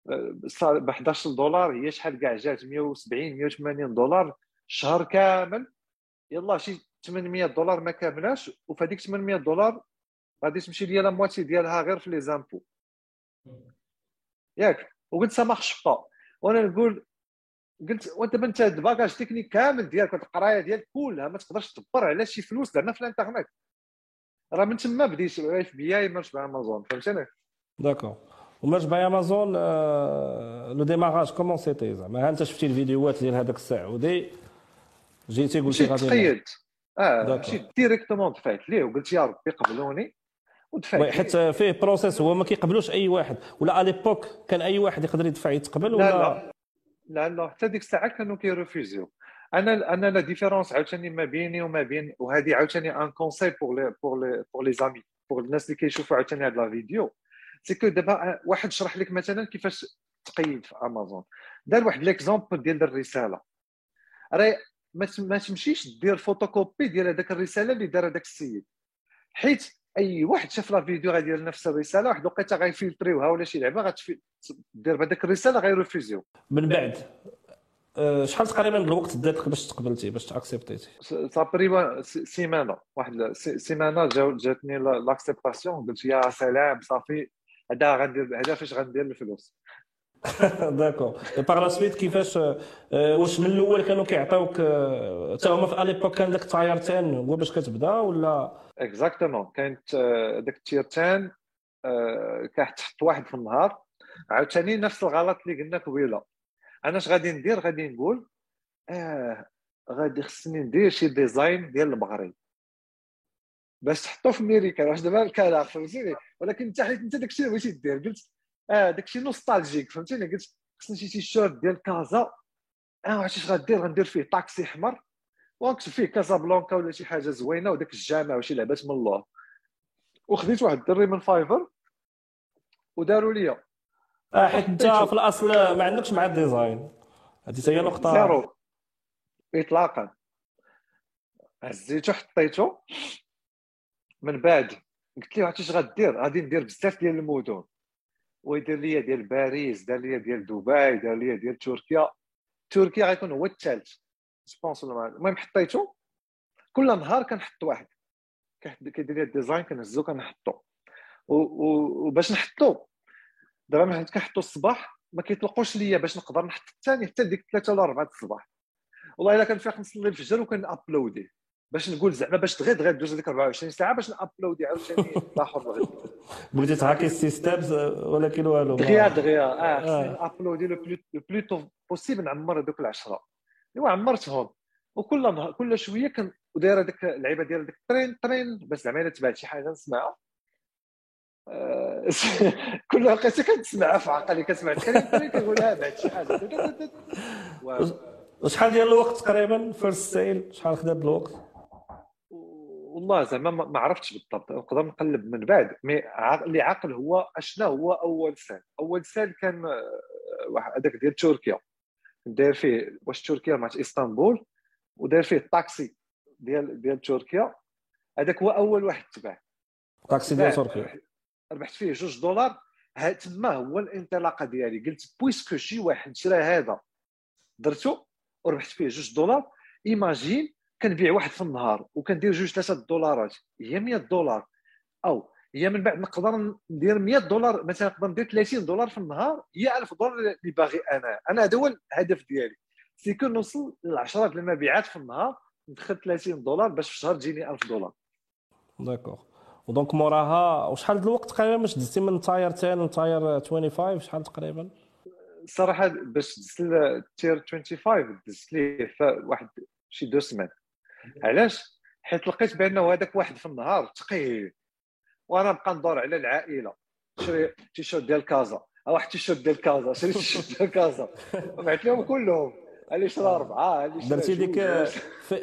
ب 11 دولار هي شحال كاع جات؟ 170 180 دولار شهر كامل. يلا شي 800 دولار ما كاملاش وفي هذيك 800 دولار غادي تمشي ليا la moitié ديالها غير في les impôts. ياك؟ وقلت ça marche pas وأنا نقول قلت وأنت انت ال bagage technique كامل ديالك القرايه ديالك كلها ما تقدرش تدبر على شي فلوس زعما في الإنترنت. راه من تما بديت FBA Merch by Amazon فهمتني؟ d'accord و Merch by Amazon le démarrage comment c'était زعما انت شفتي الفيديوهات ديال هذاك السعودي؟ جيتي قلتي غادي تقيد آه مشيت directement دفعت ليه وقلت يا ربي قبلوني ودفعت حيت فيه process هو ما كيقبلوش أي واحد. ولا à l'époque كان أي واحد يقدر يدفع يتقبل ولا لا. لا لا. حتى ديك الساعة كانوا كيرفيزيو. أنا أنا la différence عاوتاني ما بيني وما بين وهذه عاوتاني un conseil pour les pour les pour les amis pour الناس اللي كيشوفوا عاوتاني هاد la vidéo. c'est que دابا واحد شرح لك مثلا كيفاش تقيد في امازون دار واحد l'exemple ديال الرسالة. راه ما تمشيش دير فوتوكوبي ديال هذاك الرسالة اللي دار هذاك السيد. حيت أي واحد شاف la vidéo غادي نفس الرسالة واحد الوقيتة غيفلتريوها ولا شي لعبة غتدير بهذاك الرسالة غيرفيزيو من بعد. أه، شحال تقريبا الوقت دات باش تقبلتي باش تاكسبتيتي تقريبا سيمانه واحد سيمانه جاتني l'acceptation قلت يا سلام صافي. هذا غندير هذا فاش غندير الفلوس. d'accord par la suite كيفاش واش من الأول كانوا كيعطيوك أه، حتى هما في l'époque كان داك ال tier ten هو باش كتبدا ولا؟ exactement كانت داك ال tier ten كتحط واحد في النهار. عاوتاني نفس الغلط اللي قلنا قبيلة. أنا اش غادي ندير؟ غادي نقول آه غادي خصني ندير شي design ديال المغرب. باش تحطو في أمريكا واش دابا الكلام فهمتيني؟ ولكن انت حيت أنت داكشي اللي بغيتي دير قلت آه داكشي nostalgique فهمتيني؟ قلت خصني شي تيشيرت ديال كازا آه عرفتي اش غدير غندير فيه طاكسي أحمر ونكتب فيه كازابلانكا ولا شي حاجة زوينة وداك الجامع وشي لعبات من الله وخديت واحد الدري من Fiverr وداروا لي آه حيت أنت في الأصل ما عندكش مع ال design. هذه هي نقطة. zéro. اطلاقا. هزيتو حطيتو. من بعد. قلت له عرفتي اش غدير؟ غادي ندير بزاف ديال المدن. ويدير لي ديال باريس دار لي ديال دبي دار لي ديال تركيا. تركيا غيكون هو الثالث je pense المهم حطيتو كل نهار كنحط واحد. كيدير لي ال design كنهزو كنحطو. وباش نحطو. دابا ملي كنحطو الصباح ما كيطلقوش ليا باش نقدر نحط الثاني حتى ديك ثلاثة ولا أربعة الصباح. والله إلا كنفيق نصلي الفجر وكن uploader باش نقول زعما باش دغيا دغيا دوز ديك 24 ساعة باش ن uploader عاوتاني دغيا [laughs] بغيتي ت hacker ال système ولكن والو دغيا دغيا آه uploader le plus le plus tôt possible نعمر هذوك العشرة. إيوا عمرتهم وكل نهار كل شوية كن وداير هذيك اللعيبة ديال ديك الترين ترين باش زعما إلا تبعت شي حاجة نسمعها. آه، [laughs] كل لقيتها كتسمعها في عقلي كتسمع الترين ترين كنقول ها بعد شي حاجة. وشحال ديال الوقت تقريبا first sale شحال خدا الوقت؟ والله زعما ما عرفتش بالضبط نقدر نقلب من بعد. mais اللي عاقل هو اشنا هو أول sale. أول sale كان آه، واحد هذاك ديال تركيا. داير فيه واش تركيا؟ مع إسطنبول. وداير فيه الطاكسي ديال ديال تركيا. هذاك هو أول واحد تباع طاكسي ديال تركيا. ربحت فيه جوج دولار. تما هو الانطلاقة ديالي. قلت puisque شي واحد شرا هذا. درتو وربحت فيه جوج دولار. imagine كنبيع واحد في النهار وكندير جوج ثلاثة دولارات هي 100 دولار. أو هي من بعد نقدر ندير 100 دولار مثلا نقدر ندير 30 دولار في النهار هي 1000 دولار اللي باغي أنا. أنا هذا هو الهدف ديالي. c'est que نوصل ل 10 المبيعات في النهار ندخل 30 دولار باش في الشهر تجيني 1000 دولار. d'accord و donc موراها وشحال الوقت تقريبا باش دزتي من tier 10 ل tier 25 شحال تقريبا؟ الصراحه باش دزت ال tier 25 دزت ليه واحد شي deux semaines علاش؟ حيت لقيت بانه هذاك واحد في النهار ثقيل وأنا نبقى ندور على العائلة. شري تيشيرت ديال كازا. واحد تيشيرت ديال كازا شري تيشيرت ديال كازا. بعت لهم كلهم. اللي شرا أربعة؟ اللي شرا درتي ديك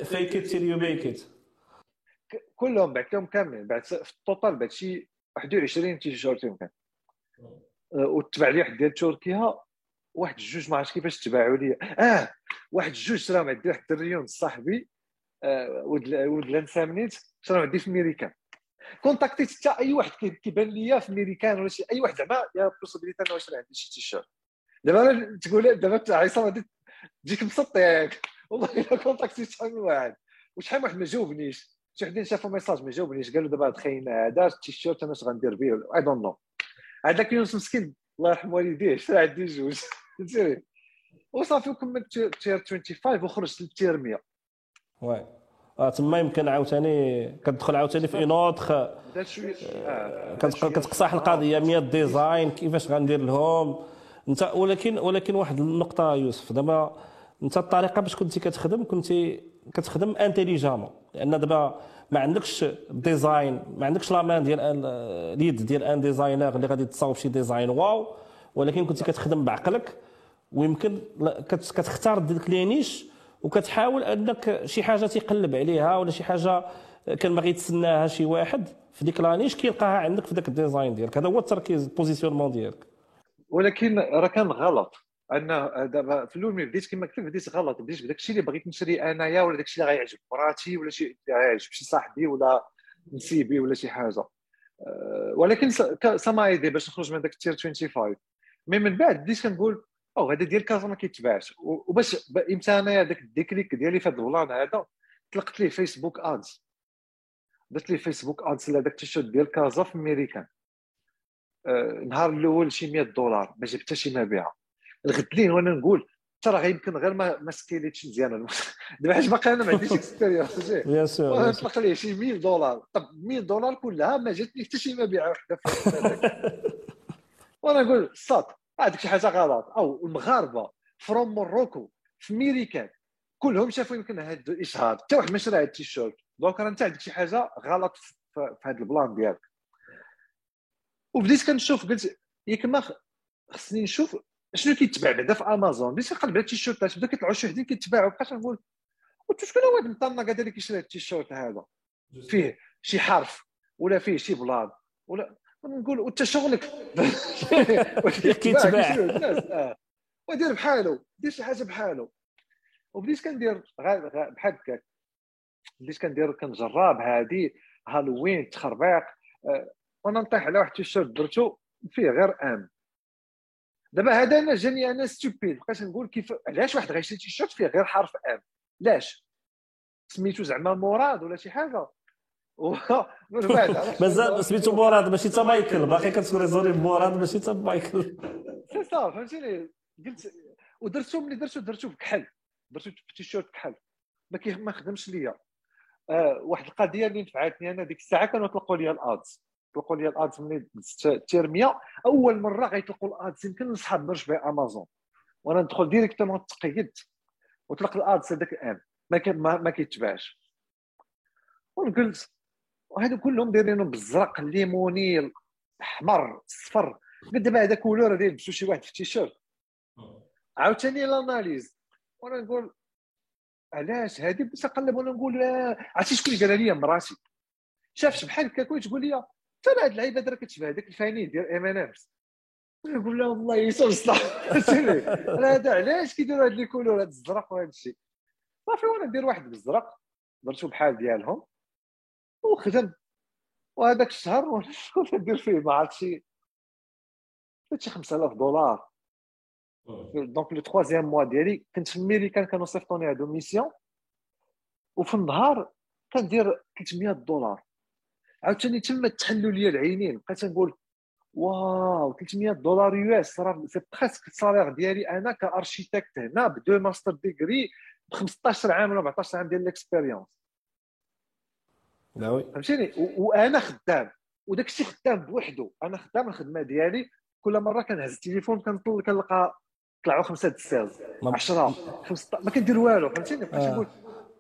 fake it till you make it كلهم بعت لهم كاملين. بعت في ال total بعت شي 21 تيشيرت يمكن أه، وتبع لي واحد ديال تركيا. واحد جوج ما عرفتش كيفاش تباعوا لي. آه واحد جوج شراهم عندي واحد الدريون صاحبي. آه ولد لانسامنيت شراهم عندي في ميريكان contactيت حتى أي واحد كيبان ليا في ميريكان ولا شي أي واحد زعما y a possibilité أنا واش عندي شي تيشيرت دابا تقول دابا عصام تجيك مبسط ياك والله إلا contactيت شحال من واحد. وشحال من واحد ما جاوبنيش. شي وحدين شافوا message ما جاوبنيش. قالوا دابا تخيل هذا التيشيرت أنا اش غندير به I don't know هذاك يونس مسكين. الله يرحم والديه. شرا عندي جوج؟ [laughs] فهمتي وصافي وكملت tier 25 وخرجت لل tier 100 oui آه تما يمكن عاوتاني كتدخل عاوتاني في un autre كتقصح القضية 100 design كيفاش غندير لهم. انت ولكن ولكن واحد النقطة يوسف. دابا انت الطريقة باش كنتي كتخدم كنتي كتخدم intelligemment لأن دابا ما عندكش design ما عندكش la main ديال اليد ديال un designer اللي غادي تصاوب شي design wow. ولكن كنتي كتخدم بعقلك ويمكن كتختار ديك les niches وكتحاول انك شي حاجة تيقلب عليها ولا شي حاجة كان باغي يتسناها شي واحد في ديك la niche كيلقاها عندك في ذاك ال design ديالك. هذا هو التركيز ال positionnement ديالك. ولكن راه كان غلط. انه دابا في الأول ملي بديت كما قلت بديت غلط. بديت بداك الشيء اللي بغيت نشري أنايا ولا داك الشيء اللي غيعجب مراتي ولا شي غيعجب شي صاحبي ولا نسيبي ولا شي حاجة. أه، ولكن سما ايدي باش نخرج من داك ال tier 25 mais من بعد بديت كنقول أو هذا ديال كازا ما كيتباعش وباش إمتى انايا داك ال déclic ديالي في هذا ال plan هذا طلقت ليه Facebook Ads درت ليه Facebook Ads لهذاك التيشيرت ديال كازا في امريكان النهار الأول شي 100 دولار ما جبت حتى شي مبيعه الغد ليه وأنا نقول ترى يمكن غير ما ما scaleيتش مزيان. [laughs] دابا حيت باقي أنا ما عنديش expérience bien سور طلق ليه شي 100 دولار. طب 100 دولار كلها ما جاتني حتى شي مبيعه وحده [laughs] وأنا نقول صات هذيك شي حاجة غلط. أو المغاربة from Morocco في ميريكان كلهم شافوا يمكن هذا الإشهار. حتى واحد ما شرى هذا التيشيرت. donc راه انت عندك شي حاجة غلط في هذا ال plan ديالك. وبديت كنشوف قلت ياك ما خصني نشوف شنو كيتباع بعدا في امازون بديت كنقلب على التيشيرتات. بدا كيطلعوا شي وحدين كيتباعوا. بقيت نقول قلت شكون هو هذا المطنق هذا اللي كيشري التيشيرت هذا؟ فيه شي حرف ولا فيه شي بلاد ولا نقول وانت شغلك. [laughs] كيتباع آه. ودير بحالو دير شي حاجة بحالو وبديت كندير بحال هكاك. بديت كندير كنجرب هادي هالوين تخربيق آه، وأنا نطيح على واحد التيشيرت درتو فيه غير M. دابا هذا أنا جاني أنا stupid بقيت نقول كيف علاش واحد غيشري تيشيرت فيه غير حرف M؟ علاش سميتو زعما مراد ولا شي حاجة؟ من بعد مازال سميتو مراد ماشي تا مايكل باقي كتسوري مراد ماشي تا مايكل سي صا فهمتيني قلت ودرتو ملي درتو درتو بكحل درتو تيشيرت كحل ما ما خدمش ليا آه واحد القضية اللي نفعتني أنا ديك الساعة كانوا يطلقوا لي الادز يطلقوا لي الادز ملي دزت الترميه اول مره غيطلقوا الادز يمكن نصحاب نرش بها امازون وأنا ندخل ديريكتومون تقيدت وطلق الادز هذاك الان ما, ما كيتباعش ونقلت وهادو كلهم دايرينهم بالزرق الليموني الأحمر الصفر. دابا هذا couleur غادي يلبسوا شي واحد في التيشيرت. عاوتاني l'analyse. وأنا نقول علاش هذه بس نقلب؟ وأنا نقول عرفتي شكون اللي قال لي مراتي شافش بحال هكا تقول لي ترى هاد اللعيبة راه كتشبه هذاك الفاني ديال M&M's نقول لها والله يسوع الصح هذا علاش كيديروا هاد les couleurs هاد الزرق وهذا الشيء صافي وأنا ندير واحد بالزرق درتو بحال ديالهم. وخدم وهذاك الشهر [laughs] شكون ندير فيه ما عرفت شي شي 5000 دولار. donc le troisième mois ديالي كنت في ميريكان كانوا صيفطوني هادو mission. وفي النهار كندير 300 دولار. عاوتاني تما تحلوا لي العينين. بقيت نقول واو 300 دولار US. راه c'est presque ال salaire ديالي أنا ك architecte هنا بدو master degree ب 15 عام ولا 14 عام ديال ال expérience là oui. فهمتيني؟ وأنا خدام وداك الشيء خدام بوحدو. أنا خدام الخدمة ديالي كل مرة كنهز التليفون كنطل كنلقى طلعوا خمسة ال sales 10 15 ما كندير والو فهمتيني؟ بقيت نقول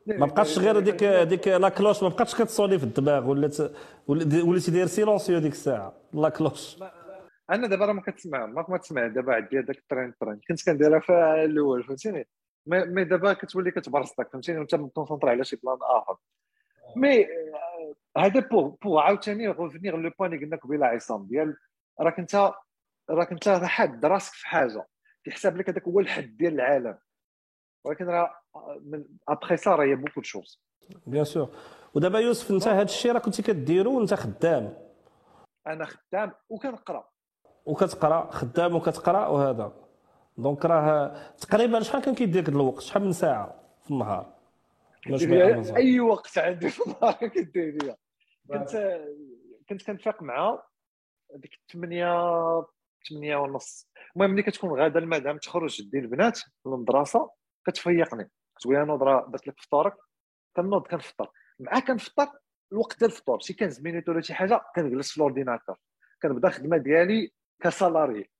ما بقاتش غير ديك ديك la cloche ما بقاتش كتصوني في الدماغ ولات وليتي داير silencieux ديك الساعة. la cloche. أنا دابا راه ما كتسمع ما تسمع دابا عندي هذاك الترين ترين كنت كنديرها في الأول فهمتيني؟ مي دابا كتولي كتبرصتك فهمتيني؟ وأنت مكونسونطري على شي بلان آخر. مي هذا بو بو عاوتاني غوفنيغ لو بوان اللي قلنا قبيلة عصام ديال راك انت راك انت حاد راسك في حاجة. كيحسب لك هذاك هو الحد ديال العالم. ولكن راه من ابخي سا راه بوكو شوز بيان سور ودابا يوسف انت هذا الشيء راه كنتي كديرو وانت خدام. أنا خدام وكنقرأ. وكتقرأ خدام وكتقرأ وهذا. دونك راه تقريبا شحال كان كيدير الوقت؟ شحال من ساعة في النهار؟ أي وقت عندي في النهار كدير ليا كنت كنت كنتفاق مع ديك 8 8 ونص. المهم ملي كتكون غادا المدام تخرج دي البنات للمدرسة كتفيقني. كتقول لي نوض درت لك فطورك كنوض كنفطر. مع كنفطر الوقت ديال الفطور شي 15 minutes ولا شي حاجة كنجلس في ال ordinateur كنبدا الخدمة ديالي ك salarié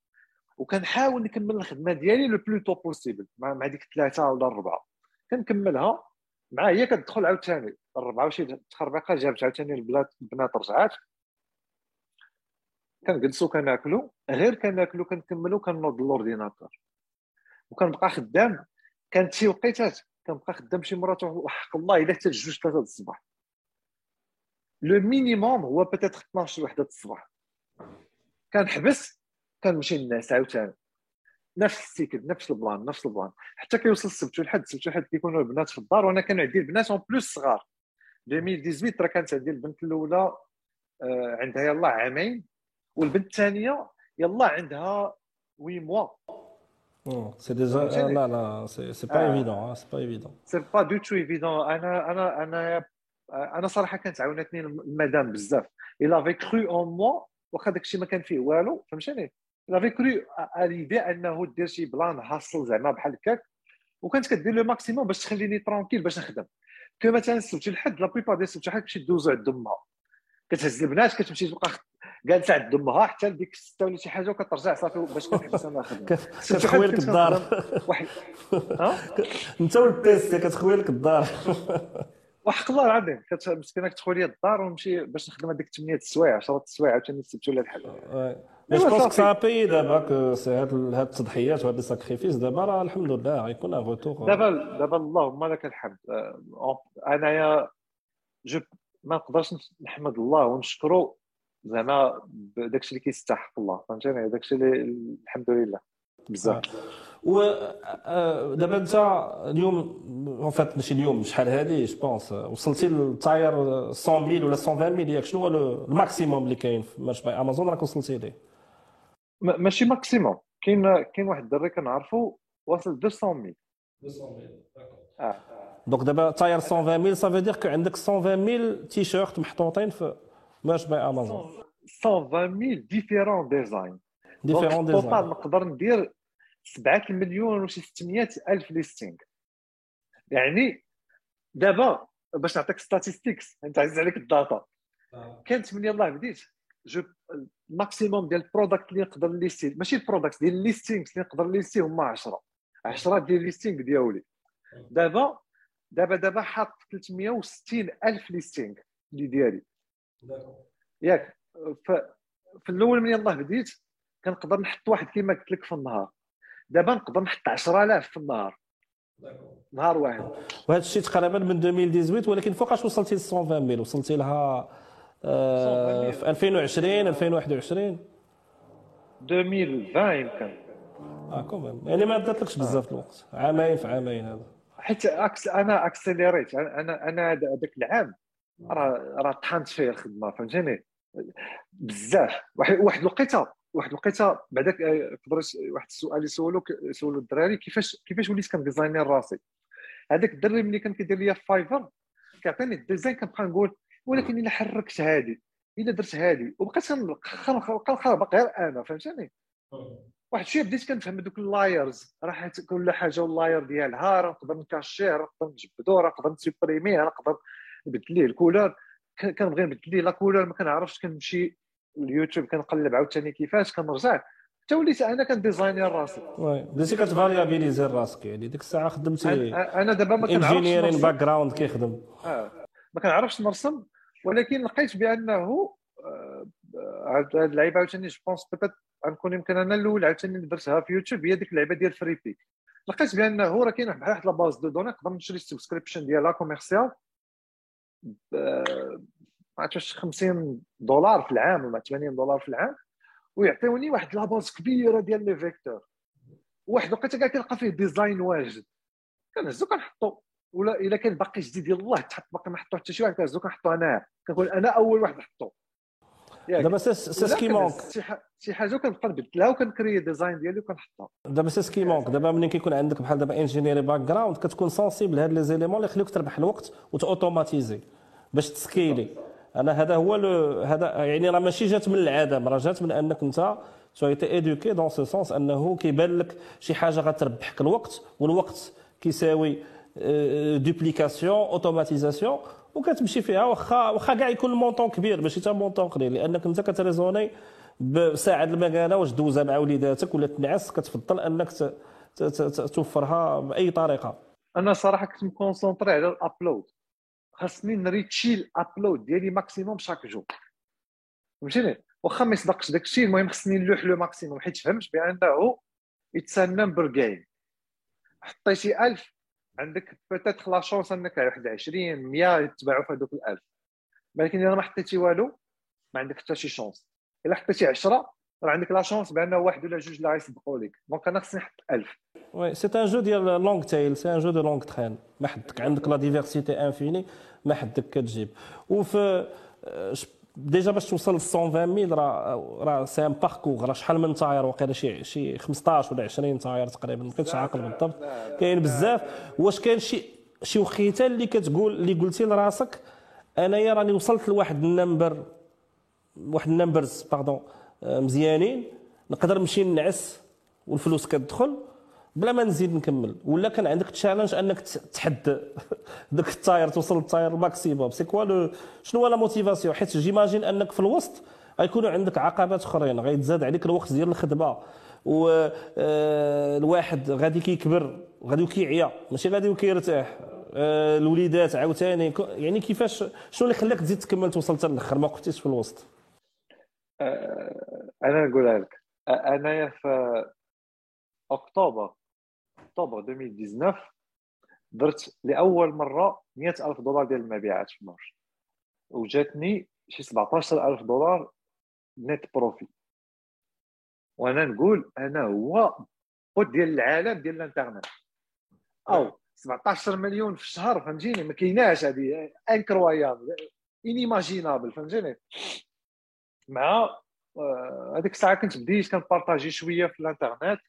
وكنحاول نكمل الخدمة ديالي le plus tôt possible مع ديك الثلاثة ولا الربعة. كنكملها. مع هي كتدخل عاوتاني الربعة وشي تخربيقة جابت عاوتاني البنات البنات رجعات. كنجلسو كناكلو غير كناكلو كنكملو كنوض l'ordinateur. وكنبقى خدام كانت شي وقيتات كنبقى خدام شي مرات وحق الله إلا حتى جوج ثلاثة الصباح. le minimum هو peut-être 12 وحدة الصباح. كنحبس كنمشي للناس عاوتاني. نفس ال cycle نفس ال plan نفس ال plan. حتى كيوصل السبت والحد السبت والحد كيكونوا البنات في الدار وأنا كان عندي البنات en plus صغار. 2018 راه كانت عندي البنت الأولى آه، عندها يلا عامين والبنت الثانية يلا عندها وي موا سي ديجا لا لا سي با ايفيدون سي با ايفيدون سي با دو تو ايفيدون أنا أنا أنا أنا صراحة كانت عاونتني المدام بزاف الا في كرو اون موا واخا داكشي ما كان فيه والو فهمتني الا في كرو ليدي انه دير شي بلان هاسل زعما بحال هكاك وكانت كدير لو ماكسيموم باش تخليني ترونكيل باش نخدم كو مثلا السبت الحد لا بيبار ديال السبت الحد كتمشي دوزو عند امها كتهز البنات كتمشي تبقى جالسه عند امها حتى لديك السته ولا شي حاجة وكترجع صافي باش كنحبس أنا كتخوي لك الدار واحد انت والبيس كتخوي لك الدار وحق الله العظيم مسكينه كتخوي لي الدار ونمشي باش نخدم هذيك 8 السوايع 10 السوايع عاوتاني السبت ولا الحد جو بونس سا بي دابا هاد هاد التضحيات وهاد الساكريفيس دابا راه الحمد لله غيكون ان روتور دابا دابا اللهم لك الحمد انايا je ما نقدرش نحمد الله ونشكره زعما داكشي اللي كيستحق الله فهمتني داكشي اللي الحمد لله بزاف و دابا انت اليوم en fait ماشي اليوم شحال هادي je pense وصلتي لل tier 100000 ولا 120000 ياك شنو هو ال maximum اللي كاين في Merch by Amazon راك وصلتي ليه ماشي maximum. كاين كاين واحد الدري كنعرفو واصل 200000 200000 آه donc دابا tier 120000 ça veut dire que عندك 120000 t-shirts محطوطين في Merch by Amazon 120000 différents designs différents designs نقدر ندير 7 مليون وشي 600 ألف listing يعني دابا باش نعطيك statistiques انت عزيز عليك ال data. آه. كانت من يلاه بديت. je ال maximum ديال ال product اللي نقدر lister ماشي ال product ديال ال listing اللي نقدر lister هما 10 10 ديال ال listing ديالي. دابا دابا دابا حاط 360 ألف listing اللي ديالي. ياك في الأول من يلاه بديت كنقدر نحط واحد كيما قلت لك في النهار. دابا نقدر نحط 10000 في النهار. نهار واحد. وهذا الشيء تقريبا من 2018 ولكن فوقاش وصلتي ل 120000 وصلتي لها في 2020 2021 2020 يمكن آه quand même يعني ما داتلكش بزاف الوقت. عامين في عامين هذا. حيت acc أنا accélérit. أنا أنا هذاك العام راه راه طحنت فيه الخدمة فهمتيني؟ بزاف. واحد الوقيته واحد الوقيتة يقدر آه، واحد السؤال يسولو يسولو الدراري كيفاش كيفاش وليت كن designي راسي؟ هذاك الدري ملي كان كيدير ليا Fiverr كيعطيني ال design كنبقى نقول ولكن إلا حركت هادي إلا درت هادي وبقيت كنخربق غير أنا فهمتني؟ واحد الشيء بديت كنفهم دوك ال layers راه كل حاجة وال layer ديالها راه نقدر ن cacher ه راه نقدر نجبدو راه نقدر ن supprimer ه راه نقدر نبدل ليه ال couleur كنبغي نبدل ليه la couleur ما كنعرفش كنمشي اليوتيوب كنقلب عاوتاني كيفاش كنرجع. حتى وليت أنا كن designer راسي. oui بديتي كت variabiliser راسك يعني ديك الساعة خدمتي أنا دابا ما كنعرفش engineering background كيخدم. آه. ما كنعرفش نرسم. ولكن لقيت بأنه آه هاد اللعيبة عاوتاني je pense peut-être غنكون يمكن أنا الأول عاوتاني درتها في يوتيوب هي ديك اللعيبة ديال Freepik لقيت بأنه راه كاين بحال واحد la base de données نقدر نشري ال subscription ديالها commercial عرفتش 50 دولار في العام ولا 80 دولار في العام ويعطيوني واحد la base كبيرة ديال les vecteurs واحد الوقيتة كاع كنلقى فيه design واجد. كنهزو كنحطو. ولا إلا كان باقي جديد يلاه تحط باقي ما حطو حتى شي واحد كنهزو كنحطو أنا. كنقول أنا أول واحد نحطو دابا c'est ce qui manque. شي حاجة كنبقى نبدلها وكن créer design ديالي وكنحطها دابا c'est ce qui manque. دابا ملي كيكون عندك بحال دابا engineering background كتكون sensible هاد les éléments اللي يخليوك تربح الوقت وت automatiser باش ت scaler. أنا هذا هو هذا يعني راه ماشي جات من العدم راه جات من أنك أنت tu étais éduqué dans ce sens أنه كيبان لك شي حاجة غتربحك الوقت والوقت كيساوي duplication automatisation وكتمشي فيها واخا واخا كاع يكون ال montant كبير ماشي تا montant قليل لانك انت كت raisonner بساعه المكانه واش دوزها مع وليداتك ولا تنعس كتفضل انك توفرها باي طريقه أنا صراحة كنت م concentré على ال upload خاصني ن reach ي ال upload ديالي maximum chaque jour فهمتيني واخا ما يصدقش داك الشيء المهم خصني نلوح le maximum حيت فهمت بانه it's number game حطيتي 1000 عندك peut-être la chance انك واحد 20 100 يتبعوا في هذوك ال1000 ولكن إذا ما حطيتي والو ما عندك حتى شي chance إلا حطيتي 10 راه عندك la chance بأن واحد ولا جوج اللي غيصدقوا لك. donc أنا خصني نحط 1000 oui c'est un jeu ديال long tail c'est un jeu de long terme ما حدك عندك la diversité infinie ما حدك كتجيب. وفي déjà باش توصل ل 120 ميل راه راه c'est un parcours راه شحال من tier واقيلا شي شي 15 ولا 20 tier تقريبا ما كنتش عاقل بالضبط. كاين بزاف. واش كاين شي شي وخيته اللي كتقول اللي قلتي لراسك أنايا راني وصلت لواحد ال number واحد ال numbers pardon مزيانين. نقدر نمشي نعس والفلوس كتدخل. بلا ما نزيد نكمل. ولا كان عندك challenge أنك تحد [laughs] داك ال tier توصل لل tier ال maximum c'est quoi شنو هو la motivation حيت j'imagine أنك في الوسط غيكونوا عندك عقبات أخرين. غيتزاد عليك الوقت ديال الخدمة. والواحد غادي كيكبر غادي كيعيا ماشي غادي وكيرتاح. الوليدات عاوتاني. يعني كيفاش شنو اللي خلاك تزيد تكمل توصل حتى الأخر؟ ما وقفتيش في الوسط. أنا نقولها لك. أنايا في أكتوبر أكتوبر 2019 درت لأول مرة 100000 دولار ديال المبيعات في مارش وجاتني شي 17000 دولار نت بروفي وأنا نقول أنا هو ديال العالم ديال الإنترنت. أو 17 مليون في الشهر فهمتيني؟ ما كايناش هذه انكرويابل انيماجينابل فهمتيني؟ مع آه، هذيك الساعة كنت بديت كنبارطاجي شوية في الإنترنت.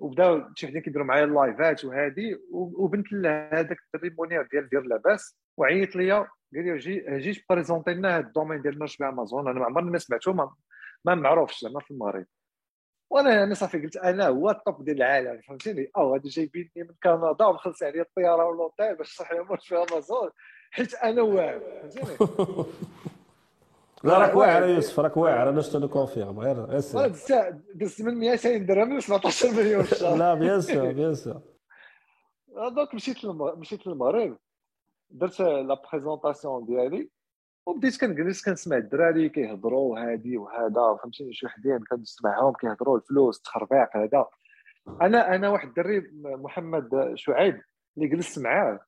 وبداو شي وحدين كيديروا معايا اللايفات وهادي وبنت هذاك الدري مونير ديال دير لاباس وعيط ليا قال لي جي جي présenter لنا هذا ال domaine ديال Merch Amazon أنا ما عمرني ما سمعته ما, معروفش زعما في المغرب. وأنا أنا صافي قلت أنا هو ال top ديال العالم فهمتيني؟ أو هادو جايبيني من كندا ومخلص عليا الطيارة والوطيل باش نشرح لهم Merch Amazon حيت أنا واعر فهمتيني؟ [laughs] لا راك واعر يوسف راك واعر أنا شتو confirme غير assure دزت من 200 درهم ل 17 مليون لا bien sûr bien sûr. [laughs] donc مشيت مشيت للمغرب درت la présentation ديالي وبديت كنجلس كنسمع الدراري كيهضروا هادي وهذا فهمتيني شي وحدين كنسمعهم كيهضروا الفلوس التخربيق هذا. أنا أنا واحد الدري محمد شعيب اللي جلست معاه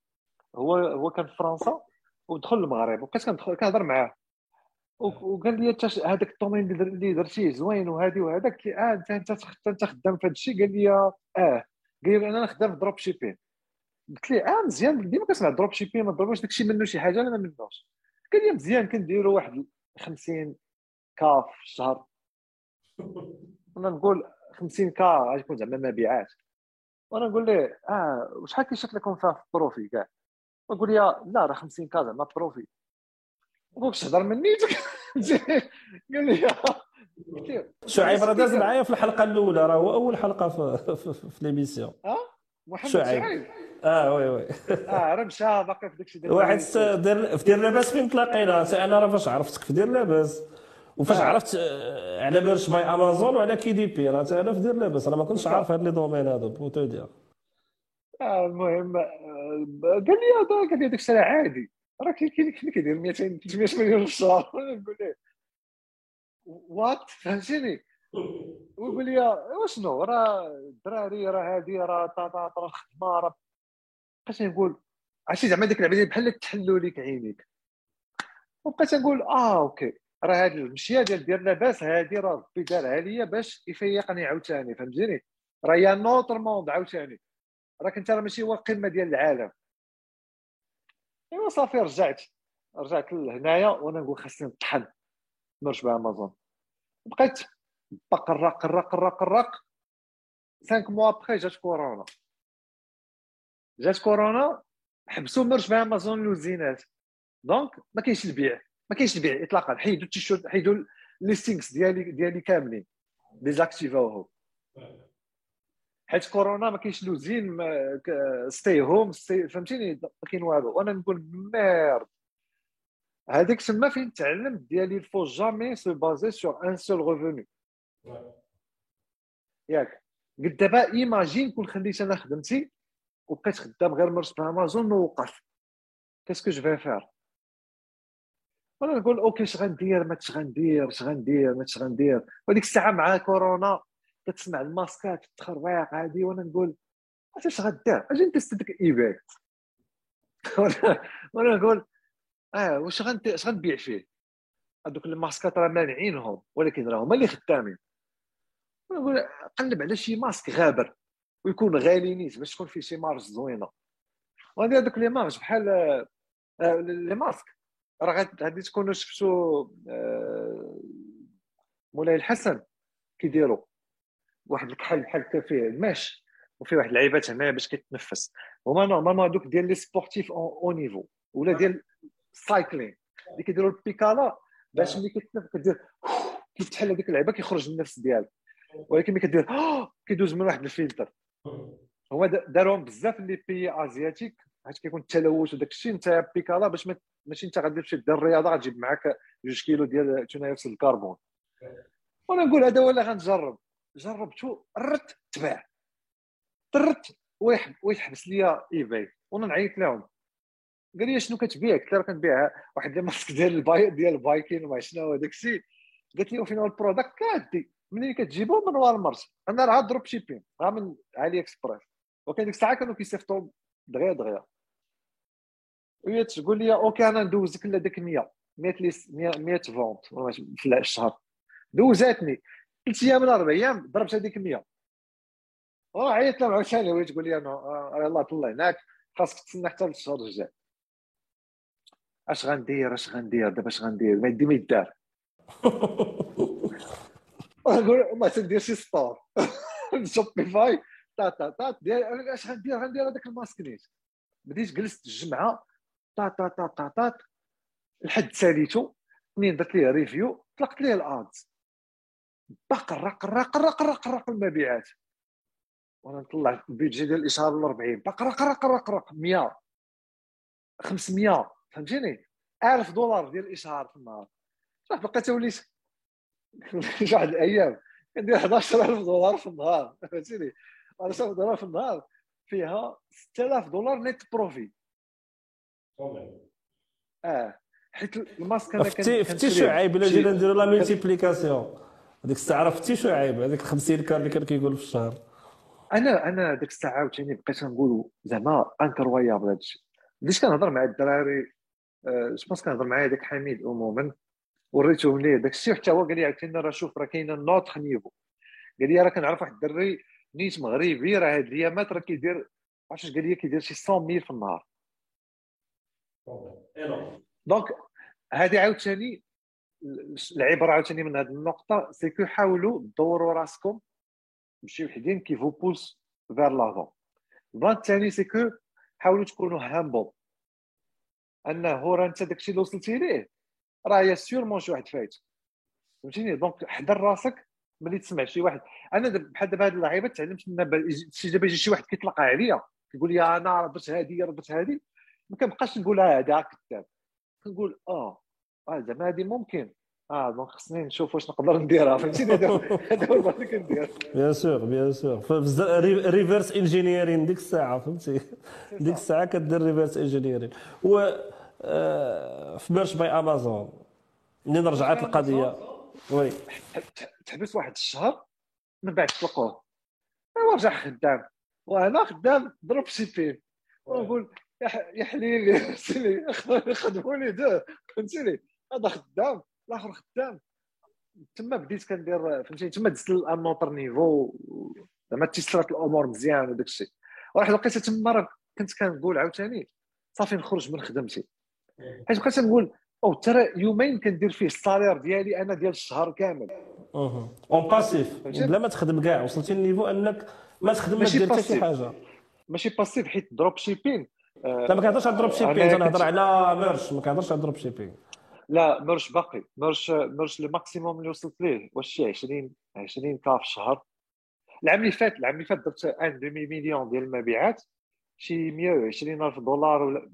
هو هو كان في فرنسا ودخل المغرب وبقيت كنهضر معاه. وقال لي هذاك ال domaine اللي درتيه زوين وهادي وهذاك آه انت أنت خدام في هذا الشيء؟ قال لي آه. قال لي أنا خدام في dropshipping قلت لي آه مزيان ديما كنسمع dropshipping ما ضربوش داكشي منه شي حاجة أنا ما منوش. قال لي مزيان كنديروا واحد 50 K في الشهر. أنا نقول 50 K غيكون زعما مبيعات. وأنا نقول ليه؟ آه وشحال كيشوف لكم فيها في ال profit كاع؟ نقول له لا راه 50 K زعما profit donc تهضر من نيتك قال لي شعيب راه داز معايا في الحلقة الأولى. راه هو أول حلقة في في, في ليميسيون آه؟ محمد شعيب, شعيب. آه وي وي. آه راه مشى باقي في داكشي ديال واحد دير في دير لاباس فين تلاقينا أنا راه فاش عرفتك في دير لاباس. وفاش آه. عرفت آه، على ميرش باي أمازون وعلى كي دي بي. راه أنا في دير لاباس. أنا ما كنتش عارف هاد لي دومين هادو بو تو دير المهم آه، قال لي هذا قال لي داك الشيء عادي. راه كاين اللي كيدير 200 300 مليون في الشهر. نقول له what فهمتيني؟ ويقول لي وشنو؟ راه الدراري راه هادي راه طاطا راه الخدمه راه بقيت نقول عرفتي زعما ديك العبادة بحال تحلوا لك عينيك. وبقيت نقول آه okay. راه هاد المشية ديال دير لاباس هادي راه ربي دارها ليا باش يفيقني عاوتاني. فهمتيني؟ راه y a un autre monde عاوتاني. راك أنت راه ماشي هو القمه ديال العالم. ايوا صافي رجعت رجعت لهنايا وأنا نقول خاصني نطحن merch by Amazon بقيت قرا قرا قرا قرا 5 mois après جات كورونا. جات كورونا حبسوا merch by Amazon لوزينات. donc ما كاينش البيع ما كاينش البيع اطلاقا. حيدوا التيشيرت حيدوا ال listings ديالي ديالي كاملين. ديزاكتيفاوهم حيت كورونا ما كاينش لوزين ستي هوم ستي فهمتيني؟ ما كاين والو. وأنا نقول ميرد. هذيك تما فين تعلمت ديالي الفو جامي سو بازي سور ان سول ريفوني ياك. قلت دابا ايماجين كون خليت أنا خدمتي وبقيت خدام غير مرس امازون نوقف كاسكو جو في فير وأنا نقول ok اش غندير ما غندير اش غندير ما غندير. وديك الساعة مع كورونا كتسمع ال masques التخربيق هادي وأنا نقول اش غدير؟ أجي انت عندك eBay وأنا نقول آه واش غنت اش غنبيع فيه؟ هذوك ال masques راه مانعينهم ولكن راه هما اللي خدامين. نقول قلب على شي ماسك غابر ويكون غالي نيت باش تكون فيه شي marge زوينة. وغادي هذوك les marges بحال آه، les masques. راه غادي تكونوا شفتوا آه، مولاي الحسن كيديروا واحد الكحل بحال فيه ال mesh وفيه واحد اللعيبات هنايا باش كيتنفس. هما normalement هذوك ديال les sportifs au niveau ولا ديال ال cycling اللي كيديروا البيكالا باش ملي كتنفس كدير [sniffs] كيتحل هذيك اللعيبة كيخرج النفس ديالك ولكن ملي كدير [sniffs] كيدوز من واحد الفلتر. هما دارهم بزاف اللي بي أزياتيك حيت كيكون التلوث وداك الشيء انت بيكالا باش ماشي انت غادي تمشي دير الرياضه غتجيب معاك جوج كيلو ديال ثاني اكسيد الكربون. وأنا نقول هذا اللي غنجرب. جربته رت تباع. طرت ويحبس ليا ايباي وأنا نعيط لهم. قال لي شنو كتبيع؟ قلت له كنبيع واحد الماسك ديال الباي ديال البايكين وما شنو هذاك الشيء. قالت لي وفين هو البرودكت كادي منين كتجيبو؟ من والمارت أنا راه drop shipping. راه من AliExpress وكان ديك الساعة كانوا كيصيفطوا دغيا دغيا. وهي تقول لي ok أنا ندوزك لهذاك 100 100 100 vente. في الشهر. دوزاتني. ثلاث أيام ولا أربع أيام ضربت هذيك 100 وعيطت لها عاوتاني وهي تقول لي أنا يلاه طلعناك خاصك تسنى حتى للشهر الجاي أش غندير أش غندير دابا أش غندير؟ ما يدي ما يدار. نقول والله تندير شي store Shopify تا تا تا أش غندير غندير هذاك الماسك نيت. بديت جلست الجمعة تا تا تا تا تا لحد ساليتو منين درت ليه review طلقت ليه ال ads. بقرا قرا قرا قرا قرا المبيعات. وأنا نطلع ال budget ديال الإشهار ل 40 بقرا قرا قرا قرا 100 500 فهمتيني؟ 1000 دولار ديال الإشهار في النهار. صح بقيت وليت شي [laughs] واحد الأيام كندير 11000 دولار في النهار فهمتيني؟ 11000 دولار في النهار فيها 6000 دولار نت بروفي آه حيت الماسك أنا فتي فتي شعيب إلا جينا نديرو لا ملتيبليكاسيون هذيك الساعة عرفتي فتي شعيب هذيك 50 كار اللي كان كيقول في الشهر. أنا أنا ديك الساعة عاوتاني بقيت نقول زعما انكرويابل هذا الشيء. بديت كنهضر مع الدراري جو كنهضر معايا داك حميد عموما. وريتهم ليه داك الشيء حتى هو قال لي عاوتاني راه شوف راه كاين نوتخ نيفو قال لي راه كنعرف واحد الدري نيت مغربي راه هاد الايامات راه كيدير عرفتش قال لي كيدير شي 100 في النهار. دونك هذه عاوتاني العبره عاوتاني من هذه النقطة سيكو حاولوا دوروا راسكم ماشي وحدين كي فو بوس vers l'avant البلان الثاني c'est que حاولوا تكونوا humble أنه راه أنت داكشي اللي وصلتي ليه؟ راه y a sûrement شي واحد فايت. فهمتيني؟ donc حضر راسك ملي تسمع شي واحد. أنا بحال دابا هاد اللعيبة تعلمت من دابا يجي شي واحد كيطلق عليا كيقول لي أنا ربط هادي ربط هادي. ما كنبقاش نقول هذا كذاب. كنقول آه آه زعما هادي ممكن. آه donc خصني نشوف واش نقدر نديرها فهمتيني؟ هذا هو [laughs] اللي كندير. bien sûr bien sûr reverse engineering ديك الساعة فهمتي؟ ديك الساعة كدير reverse engineering و آه، في merch by Amazon منين رجعت القضية؟ oui. تحبس واحد الشهر من بعد طلقوه ورجع خدام؟ وأنا خدام drop shipping ونقول يا حليلي [laughs] خدموني ده فهمتيني؟ هذا خدام الآخر خدام. تما بديت كندير فهمتيني؟ تما دزت l un autre niveau زعما تيسرات الأمور مزيان وداك الشيء. واحد الوقيته تما راه كنت كنقول عاوتاني صافي نخرج من خدمتي. حيت بقيت نقول أو ترى يومين كندير فيه ال salaire ديالي أنا ديال الشهر كامل. en passif بلا ما تخدم كاع وصلتي لل niveau أنك ما تخدم ما دير حتى شي حاجة. ماشي passif حيت drop shipping لا ما كنهضرش على drop shipping تنهضر على Merch ما كنهضرش على drop shipping لا Merch باقي. Merch Merch ال maximum اللي وصلت ليه؟ واش شي 20 20K في الشهر. العام اللي فات العام اللي فات درت un demi-million ديال المبيعات شي 120 ألف دولار ولا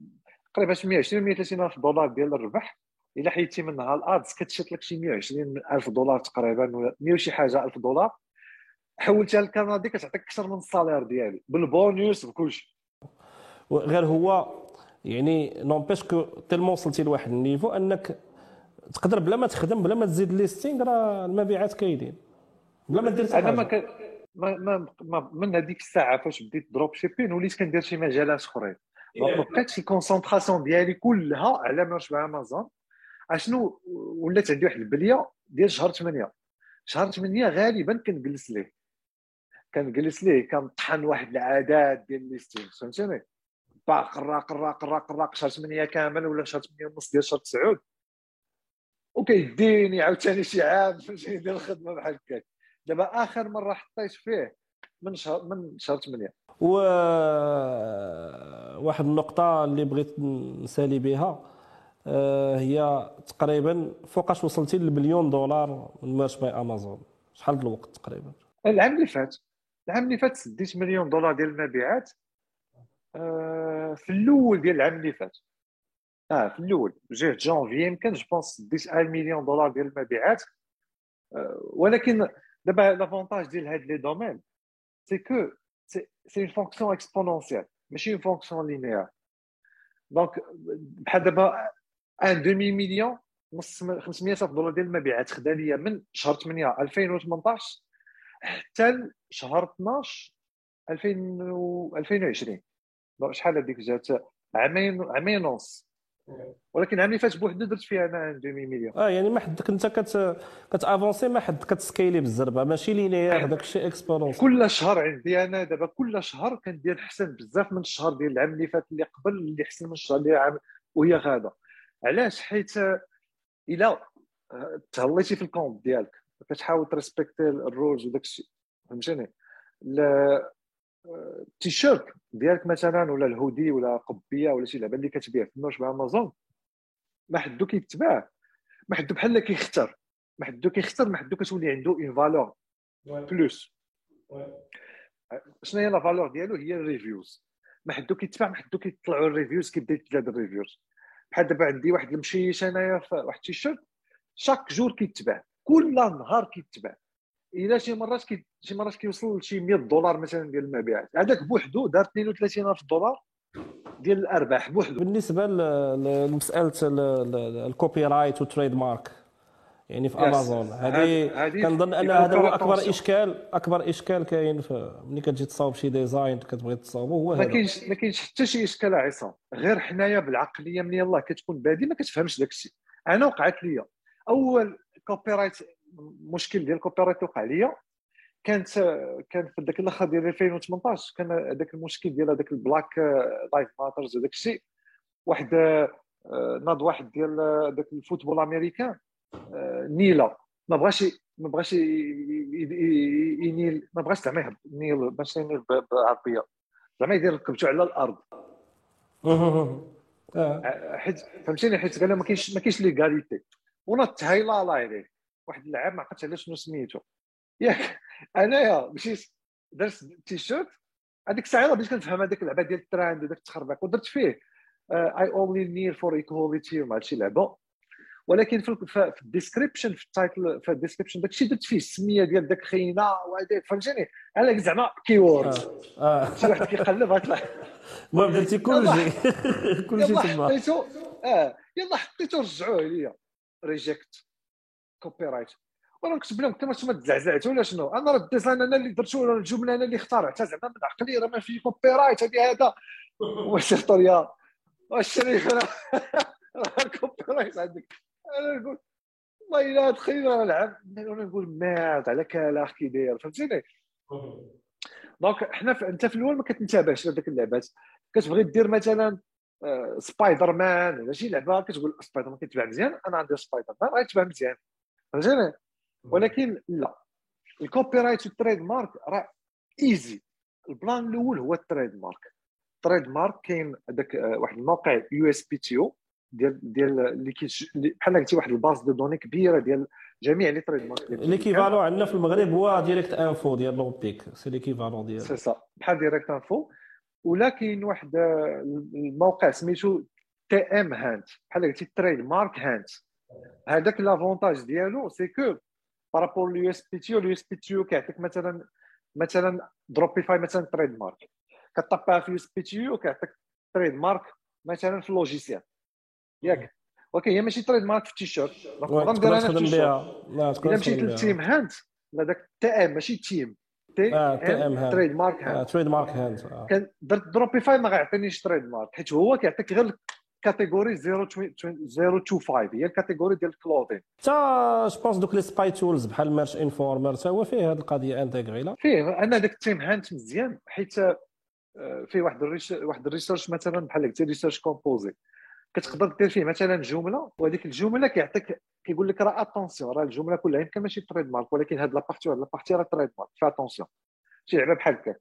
تقريبا شي 120 130 ألف دولار ديال الربح. إلا حيدتي منها ال ads كتشيط لك شي 120 ألف دولار تقريبا ولا 100 وشي حاجة ألف دولار. حولتها للكندي كتعطيك أكثر من ال salaire ديالي بالبونيوس بكلشي. غير هو يعني n'empêche que tellement وصلتي لواحد ال niveau أنك تقدر بلا ما تخدم بلا ما تزيد listing راه المبيعات كاينين. بلا ما دير أنا ما, ك... ما, ما, ما من هذيك الساعة فاش بديت drop shipping وليت كندير شي مجالات أخرين. donc ما بقيتش ال concentration ديالي كلها على Merch مع امازون أشنو؟ ولات عندي واحد البلية ديال شهر 8 شهر 8 غالبا كنجلس ليه. كنجلس ليه كنطحن واحد العدد ديال الليستين فهمتيني باع قرا قرا قرا قرا شهر 8 كامل ولا شهر 8 ونص ديال شهر 9 وكيديني عاوتاني شي عام فهمتيني ندير الخدمة بحال هكاك. دابا آخر مرة حطيت فيه من شهر من شهر 8 و واحد النقطة اللي بغيت نسالي بها آه، هي تقريبا فوقاش وصلتي للمليون دولار من مارش باي أمازون؟ شحال الوقت تقريبا؟ العام اللي فات. العام اللي فات سديت مليون دولار ديال المبيعات. في الأول ديال العام اللي فات. آه في الأول جهه جانفي يمكن je pense سديت 1 مليون دولار ديال المبيعات. آه، ولكن دابا l'avantage ديال هاد les domaines c'est que c'est une fonction exponentielle ماشي une fonction linéaire donc بحال دابا un demi-million نص 500 ألف دولار ديال المبيعات خدا ليا من شهر 8 2018 حتى شهر 12 2020 شحال هذيك جات عامين عامين ونص. ولكن عام اللي فات بوحدو درت فيها un demi-million. آه يعني ما حدك انت كت كت avancer ما حد كت scaler بالزربة. ماشي linéaire داك الشيء exponentielle كل شهر عندي أنا دابا كل شهر كندير حسن بزاف من الشهر ديال العام اللي فات اللي قبل اللي حسن من الشهر ديال العام وهي غاده علاش؟ حيت إلا تهليتي في ال compte ديالك كتحاول ت respecter ال rules وداك الشيء فهمتيني التيشيرت ديالك مثلا ولا الهودي ولا قبية ولا شي لعبة اللي كتبيع في ال niche بامازون ما حدو كيتباع. ما حدو بحال كيختار. ما حدو كيختار ما حدو كتولي عنده une valeur plus شنو هي la valeur ديالو؟ هي ال reviews. ما حدو كيتباع ما حدو كيطلعوا ال reviews كيبدا يتلا ال reviews. بحال دابا عندي واحد المشيش انايا في واحد ال t-shirt. Chaque jour كيتباع. كل نهار كيتباع. إلى شي مرات كي شي مرات كيوصل لشي 100 دولار مثلا ديال المبيعات. هذاك بوحدو دار 32000 دولار ديال الأرباح بوحدو. بالنسبة لمسألة ال copyright وال trademark يعني في امازون هذه كنظن ان هذا هو أكبر اشكال أكبر إشكال كاين ملي كتجي تصاوب شي design كتبغي تصاوبه هو هذا. ما كاينش ما كاينش حتى شي إشكال عصام غير حنايا بالعقلية من يلاه كتكون بادي ما كتفهمش داك الشيء أنا وقعت لي أول copyright مشكل ديال ال copyright وقع ليا. كانت كان في ذاك الأخر ديال 2018 كان هذاك المشكل ديال هذاك ال Black Lives Matter وداك الشيء. واحد آه، ناض واحد ديال ذاك ال football américain آه، نيلا. ما بغاش ما بغاش ينيل ما بغاش زعما يهبط نيل باش ينيل بالعربيه زعما يدير ركبتو على الأرض. [laughs] آه. حيت فهمتيني؟ حيت قال ما كاينش ما كاينش ليغاليتي. ونط تهيلالا عليه واحد اللاعب ما عقلتش على شنو سميتو. ياك انايا مشيت درت تيشيرت هذيك الساعة بديت كنفهم هذيك اللعبة ديال التراند وداك التخربيق ودرت فيه. اي اونلي نير فور ايكواليتي وما شي لعبة. ولكن في ال description في ال title في ال description داك الشيء درت فيه السمية ديال داك خينا وهذاك فهمتيني؟ أنا زعما كيورد آه. آه. شي واحد كيقلب غتطلع [laughs] المهم درتي كل شيء كل شيء تما. حطيتو آه يلا حطيتو رجعوه ليا. Reject copyright وأنا نكتب لهم كما ما تزعزعت ولا شنو أنا راه ال design أنا اللي درت ولا الجمله أنا اللي اخترعتها زعما من عقلي راه ما في copyright هذه هذا واش طريا واش شريف راه كوبي رايت عندك أنا نقول والله الا دخلنا نلعب أنا نقول مات على كلاخ كي داير فهمتيني دونك حنا انت في الأول ما كتنتبهش لهذيك اللعبات كتبغي دير مثلا سبايدر مان ولا شي لعبه كتقول سبايدر مان كيتباع مزيان أنا عندي سبايدر مان غيتباع مزيان فهمتيني ولكن لا. الكوبي رايت والتريد مارك راه ايزي البلان الأول هو ال trademark ال trademark كاين هذاك آه، واحد الموقع يو اس بي تي أو ديال ديال اللي بحال قلتي واحد ال base de données كبيرة ديال جميع les trademarks l'équivalent عندنا في المغرب هو Directinfo ديال l'OMPIC c'est l'équivalent ديال. سي سا بحال Directinfo ولا كاين واحد آه، الموقع سميتو TM Hunt بحال قلتي Trademark Hunt هذاك l'avantage ديالو c'est que par rapport ال USPTO ال USPTO كيعطيك مثلا مثلا دروبيفاي مثلا trademark كطبعها في يو اس بي تي كيعطيك تريد مارك مثلا في ال logiciel ياك ولكن هي ماشي trademark في التيشيرت نقدر ندير أنا في التيشيرت الا مشيت ل TM Hunt هذاك TM ماشي team TM trademark hunt trademark hunt كان درت دروبيفاي ما غيعطينيش trademark حيت هو كيعطيك غير catégorie 025 هي ال catégorie ديال ال clothing حتى je pense donc les spy tools بحال Merch Informer حتى هو فيه هذه القضية intégrée فيه أنا داك ال TM Hunt مزيان حيت فيه واحد ال research واحد ال research مثلا بحال قلتي research composée كتقدر دير فيه مثلا جمله وهذيك الجمله كيعطيك كيقول لك راه attention راه الجمله كلها يمكن ماشي trademark ولكن هاد la partie وهاد la partie راه trademark فا attention شي لعبه بحال هكا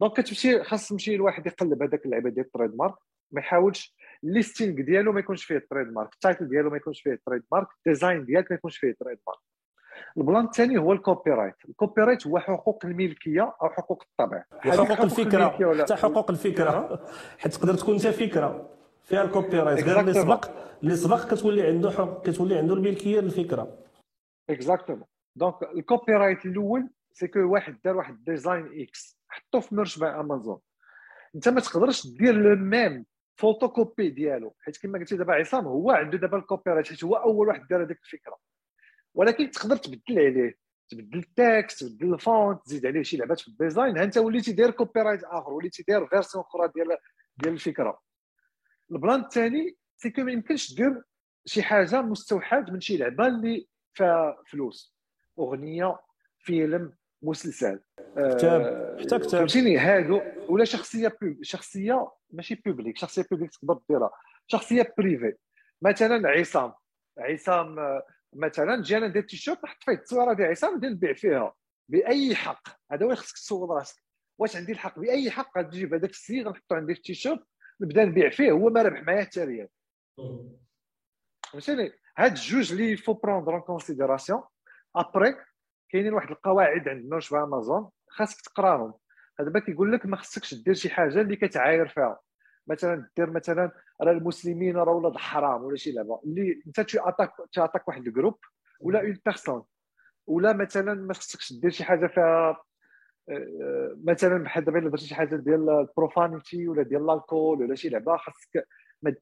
donc كتمشي خاص تمشي الواحد يقلب هذاك اللعبه ديال ال trademark ما يحاولش ال listing ديالو ما يكونش فيه ال trademark ال title ديالو ما يكونش فيه ال trademark ال design ديالك ما يكونش فيه ال trademark ال plan الثاني هو ال copyright ال copyright هو حقوق الملكيه أو حقوق الطبع حقوق الفكرة حتى حقوق الفكرة حيت تقدر تكون انت فكره فيها ال copyright غير اللي سبق اللي سبق كتولي عنده حق كتولي عنده الملكيه للفكره exactement donc ال copyright الأول c'est que واحد دار واحد ال design X حطو في Merch by Amazon انت ما تقدرش دير le même photocopie ديالو حيت كما قلتي دابا عصام هو عنده دابا ال copyright حيت هو أول واحد دار هذيك الفكرة. ولكن تقدر تبدل عليه تبدل ال text تبدل ال font تزيد عليه شي لعبات في ال design. أنت وليتي داير copyright آخر وليتي داير version أخرى ديال ديال الفكرة. ال plan الثاني c'est que يمكنش دير شي حاجة مستوحاة من شي لعبة اللي فيها فلوس. أغنية فيلم مسلسل. كتاب. حتى كتاب. فهمتيني هادو ولا شخصية بيب شخصية ماشي publique شخصية publique تقدر ديرها. شخصية privée مثلا عصام. عصام مثلا جي أنا ندير تيشيرت نحط فيه التصويره ديال عصام ندير نبيع فيها. بأي حق. هذا هو خصك تسول راسك. واش عندي الحق؟ بأي حق غتجيب هذاك السيد غنحطو عندي في التيشيرت نبدا نبيع فيه. هو ما ربح معايا حتى ريال فهمتيني؟ هاد الجوج il faut prendre en considération après كاينين واحد القواعد عندنا في أمازون خاصك تقراهم. دابا كيقول لك ما خصكش دير شي حاجة اللي كتعاير فيها. مثلا دير مثلا راه المسلمين راه ولاد الحرام ولا شي لعبة. اللي انت t'attaques تعطيك واحد ال groupe ولا une personne ولا مثلا ما خصكش دير شي حاجة فيها آه، مثلا بحال دابا إلا درتي شي حاجة ديال ال profanity ولا ديال l'alcool ولا شي لعبة خاصك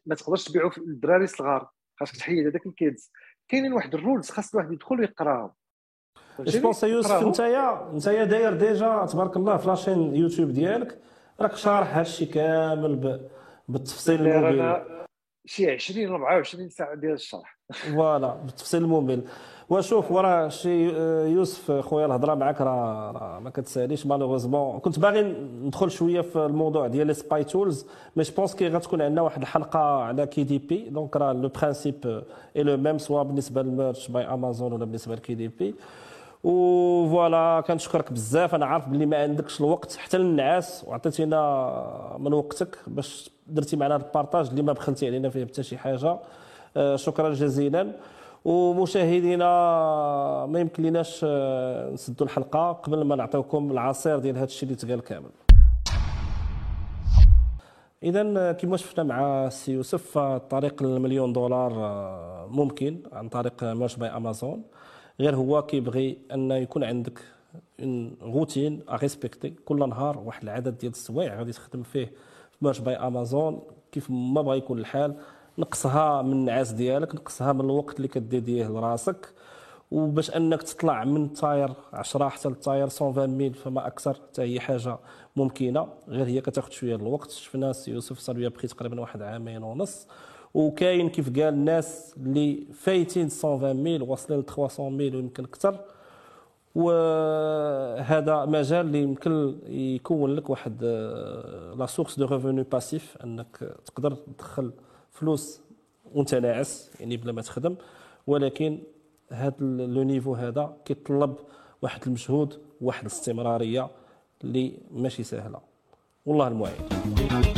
ما تقدرش تبيعو للدراري الصغار. خاصك تحيد هذاك ال kids. كاينين واحد ال rules خاص الواحد يدخل ويقراهم. je pense يوسف نتايا نتايا داير déjà تبارك الله في la chaîne YouTube ديالك راك شارح هادشي كامل بالتفصيل المبين شي 20 24 ساعه ديال الشرح voilà بالتفصيل المبين وشوف وراه شي يوسف خويا الهضره معاك راه ما كتساليش malheureusement كنت باغي ندخل شوية في الموضوع ديال les spy tools mais je pense كي غتكون عندنا واحد الحلقة على KDP donc راه le principe est le même soit بالنسبة لل Merch by Amazon ولا بالنسبة ل KDP و voilà كنشكرك بزاف. أنا عارف بلي ما عندكش الوقت حتى للنعاس وعطيتينا من وقتك باش درتي معنا ال partage اللي ما بخلتي علينا فيه حتى شي حاجة. آه، شكرا جزيلا. ومشاهدينا ما يمكن ليناش آه، نسدوا الحلقة قبل ما نعطيوكم العصير ديال هذا الشيء اللي تقال كامل. اذا كما شفنا مع السي يوسف طريق المليون دولار آه، ممكن عن طريق Merch by Amazon. غير هو كيبغي أن يكون عندك routine respectée كل نهار واحد العدد ديال السوايع غادي تخدم فيه في Merch by Amazon كيف ما بغى يكون الحال نقصها من النعاس ديالك نقصها من الوقت اللي كديديه لراسك. وباش أنك تطلع من ال tier 10 حتى لل tier 120 mille فما أكثر حتى هي حاجة ممكنة. غير هي كتاخذ شوية الوقت. شفنا سي يوسف صار بقي تقريبا واحد عامين ونص. وكاين كيف قال الناس اللي فايتين 120 mille واصلين ل 300 mille ويمكن أكثر. وهذا مجال اللي يمكن يكون لك واحد la source de revenu passif أنك تقدر تدخل فلوس وانت ناعس يعني بلا ما تخدم. ولكن هذا le niveau هذا كيطلب واحد المجهود واحد الاستمرارية اللي ماشي سهلة. والله المعين.